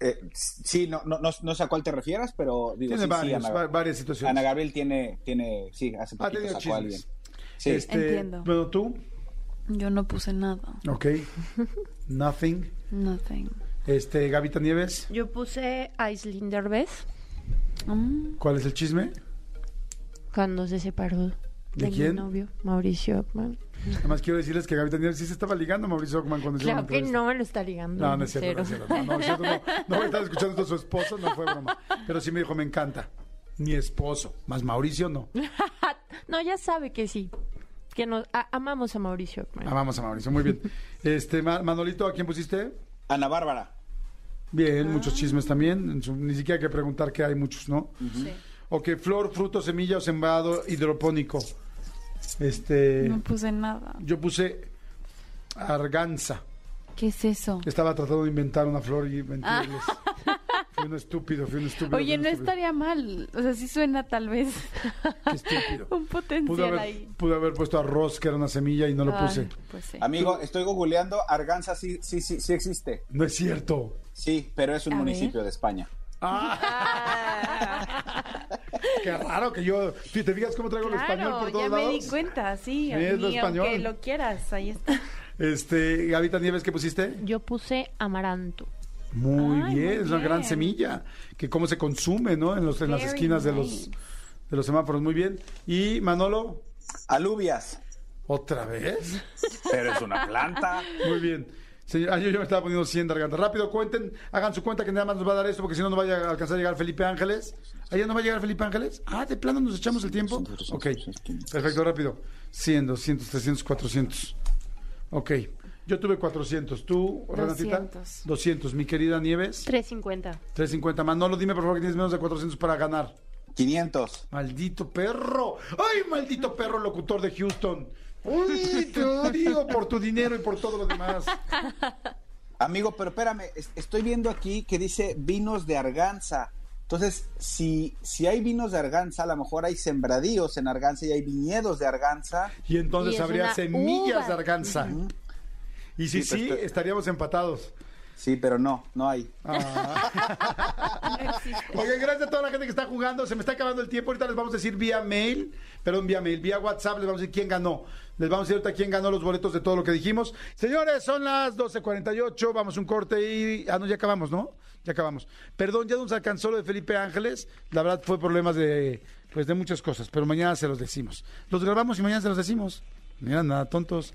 Eh, sí, no, no, no, no sé a cuál te refieras, pero digo, Tiene sí, sí, varios, Ana, va- varias situaciones. Ana Gabriel tiene, tiene, sí, hace ha poquito tenido sacó a alguien. Sí. Este, Entiendo. Bueno, tú, Yo no puse nada. ok. Nothing. Nothing. Este, Gavita Nieves, Yo puse a Aislinn Derbez Mm, ¿cuál es el chisme? cuando se separó de, quién? mi novio, Mauricio Ockman. Además quiero decirles que Gavita Nieves sí se estaba ligando a Mauricio Ockman cuando Claro la que entrevista. no me lo está ligando. No, no es cierto, no es cierto. No, no, es cierto, no, no voy a estar escuchando esto a su esposo, no fue broma. Pero sí me dijo, me encanta. Mi esposo, más Mauricio no. no, ya sabe que sí. Que nos a- amamos a Mauricio Ockman. Amamos a Mauricio, muy bien. Este, Ma- Manolito, ¿a quién pusiste? Ana Bárbara. Bien, muchos chismes también. ni siquiera hay que preguntar que hay muchos, ¿no? Ok, flor, fruto, semilla o sembrado hidropónico. Este, No puse nada. yo puse arganza. ¿Qué es eso? Estaba tratando de inventar una flor y mentirles. Fui un estúpido, fui un estúpido. Oye, no estúpido. estaría mal. O sea, sí suena tal vez Qué estúpido. un Pude potencial haber, ahí. pude haber puesto arroz, que era una semilla, y no lo Ay, puse. Pues sí. Amigo, estoy googleando, Arganza sí, sí, sí, sí existe. No es cierto. Sí, pero es un A municipio de España. Qué raro que yo. ¿Tú ¿Te fijas cómo traigo el español por Claro, todos ya me lados? di cuenta, sí. Es lo español. aunque lo quieras, ahí está. Este, Gavita Nieves, ¿qué pusiste? Yo puse amaranto. Muy Ay, bien, muy es una gran semilla. Que cómo se consume, ¿no? En, los, en las esquinas de los, de los semáforos. Muy bien. Y Manolo, Alubias, ¿otra vez? pero es una planta. Muy bien. Señor, ah, yo, yo me estaba poniendo 100 de garganta. Rápido, cuenten, hagan su cuenta que nada más nos va a dar esto, porque si no, no vaya a alcanzar a llegar Felipe Ángeles. ¿Allá no va a llegar Felipe Ángeles? Ah, de plano nos echamos el tiempo. Ok, perfecto, rápido. 100, 200, 300, 400. Ok, yo tuve 400. ¿Tú, Renatita? 200. 200. Mi querida Nieves, 350. 350. Manolo, dime por favor que tienes menos de 400 para ganar. 500. Maldito perro. ¡Ay, maldito perro locutor de Houston! ¡Uy, te odio por tu dinero y por todo lo demás! Amigo, pero espérame, es- estoy viendo aquí que dice vinos de Arganza. Entonces, si, si hay vinos de Arganza, a lo mejor hay sembradíos en Arganza y hay viñedos de Arganza. Y entonces Y habría semillas uva. de arganza. Y si Sí, sí, estaríamos empatados. Sí, pero no, no hay. Ah. Oigan, gracias a toda la gente que está jugando. Se me está acabando el tiempo. Ahorita les vamos a decir vía mail, perdón, vía mail, vía WhatsApp, les vamos a decir quién ganó. Les vamos a decir ahorita quién ganó los boletos de todo lo que dijimos. Señores, son las 12.48. Vamos a un corte y. Ah, no, ya acabamos, ¿no? Ya acabamos. Perdón, ya nos alcanzó lo de Felipe Ángeles. La verdad fue problemas de. Pues de muchas cosas, pero mañana se los decimos. Los grabamos y mañana se los decimos. Mira, nada, tontos.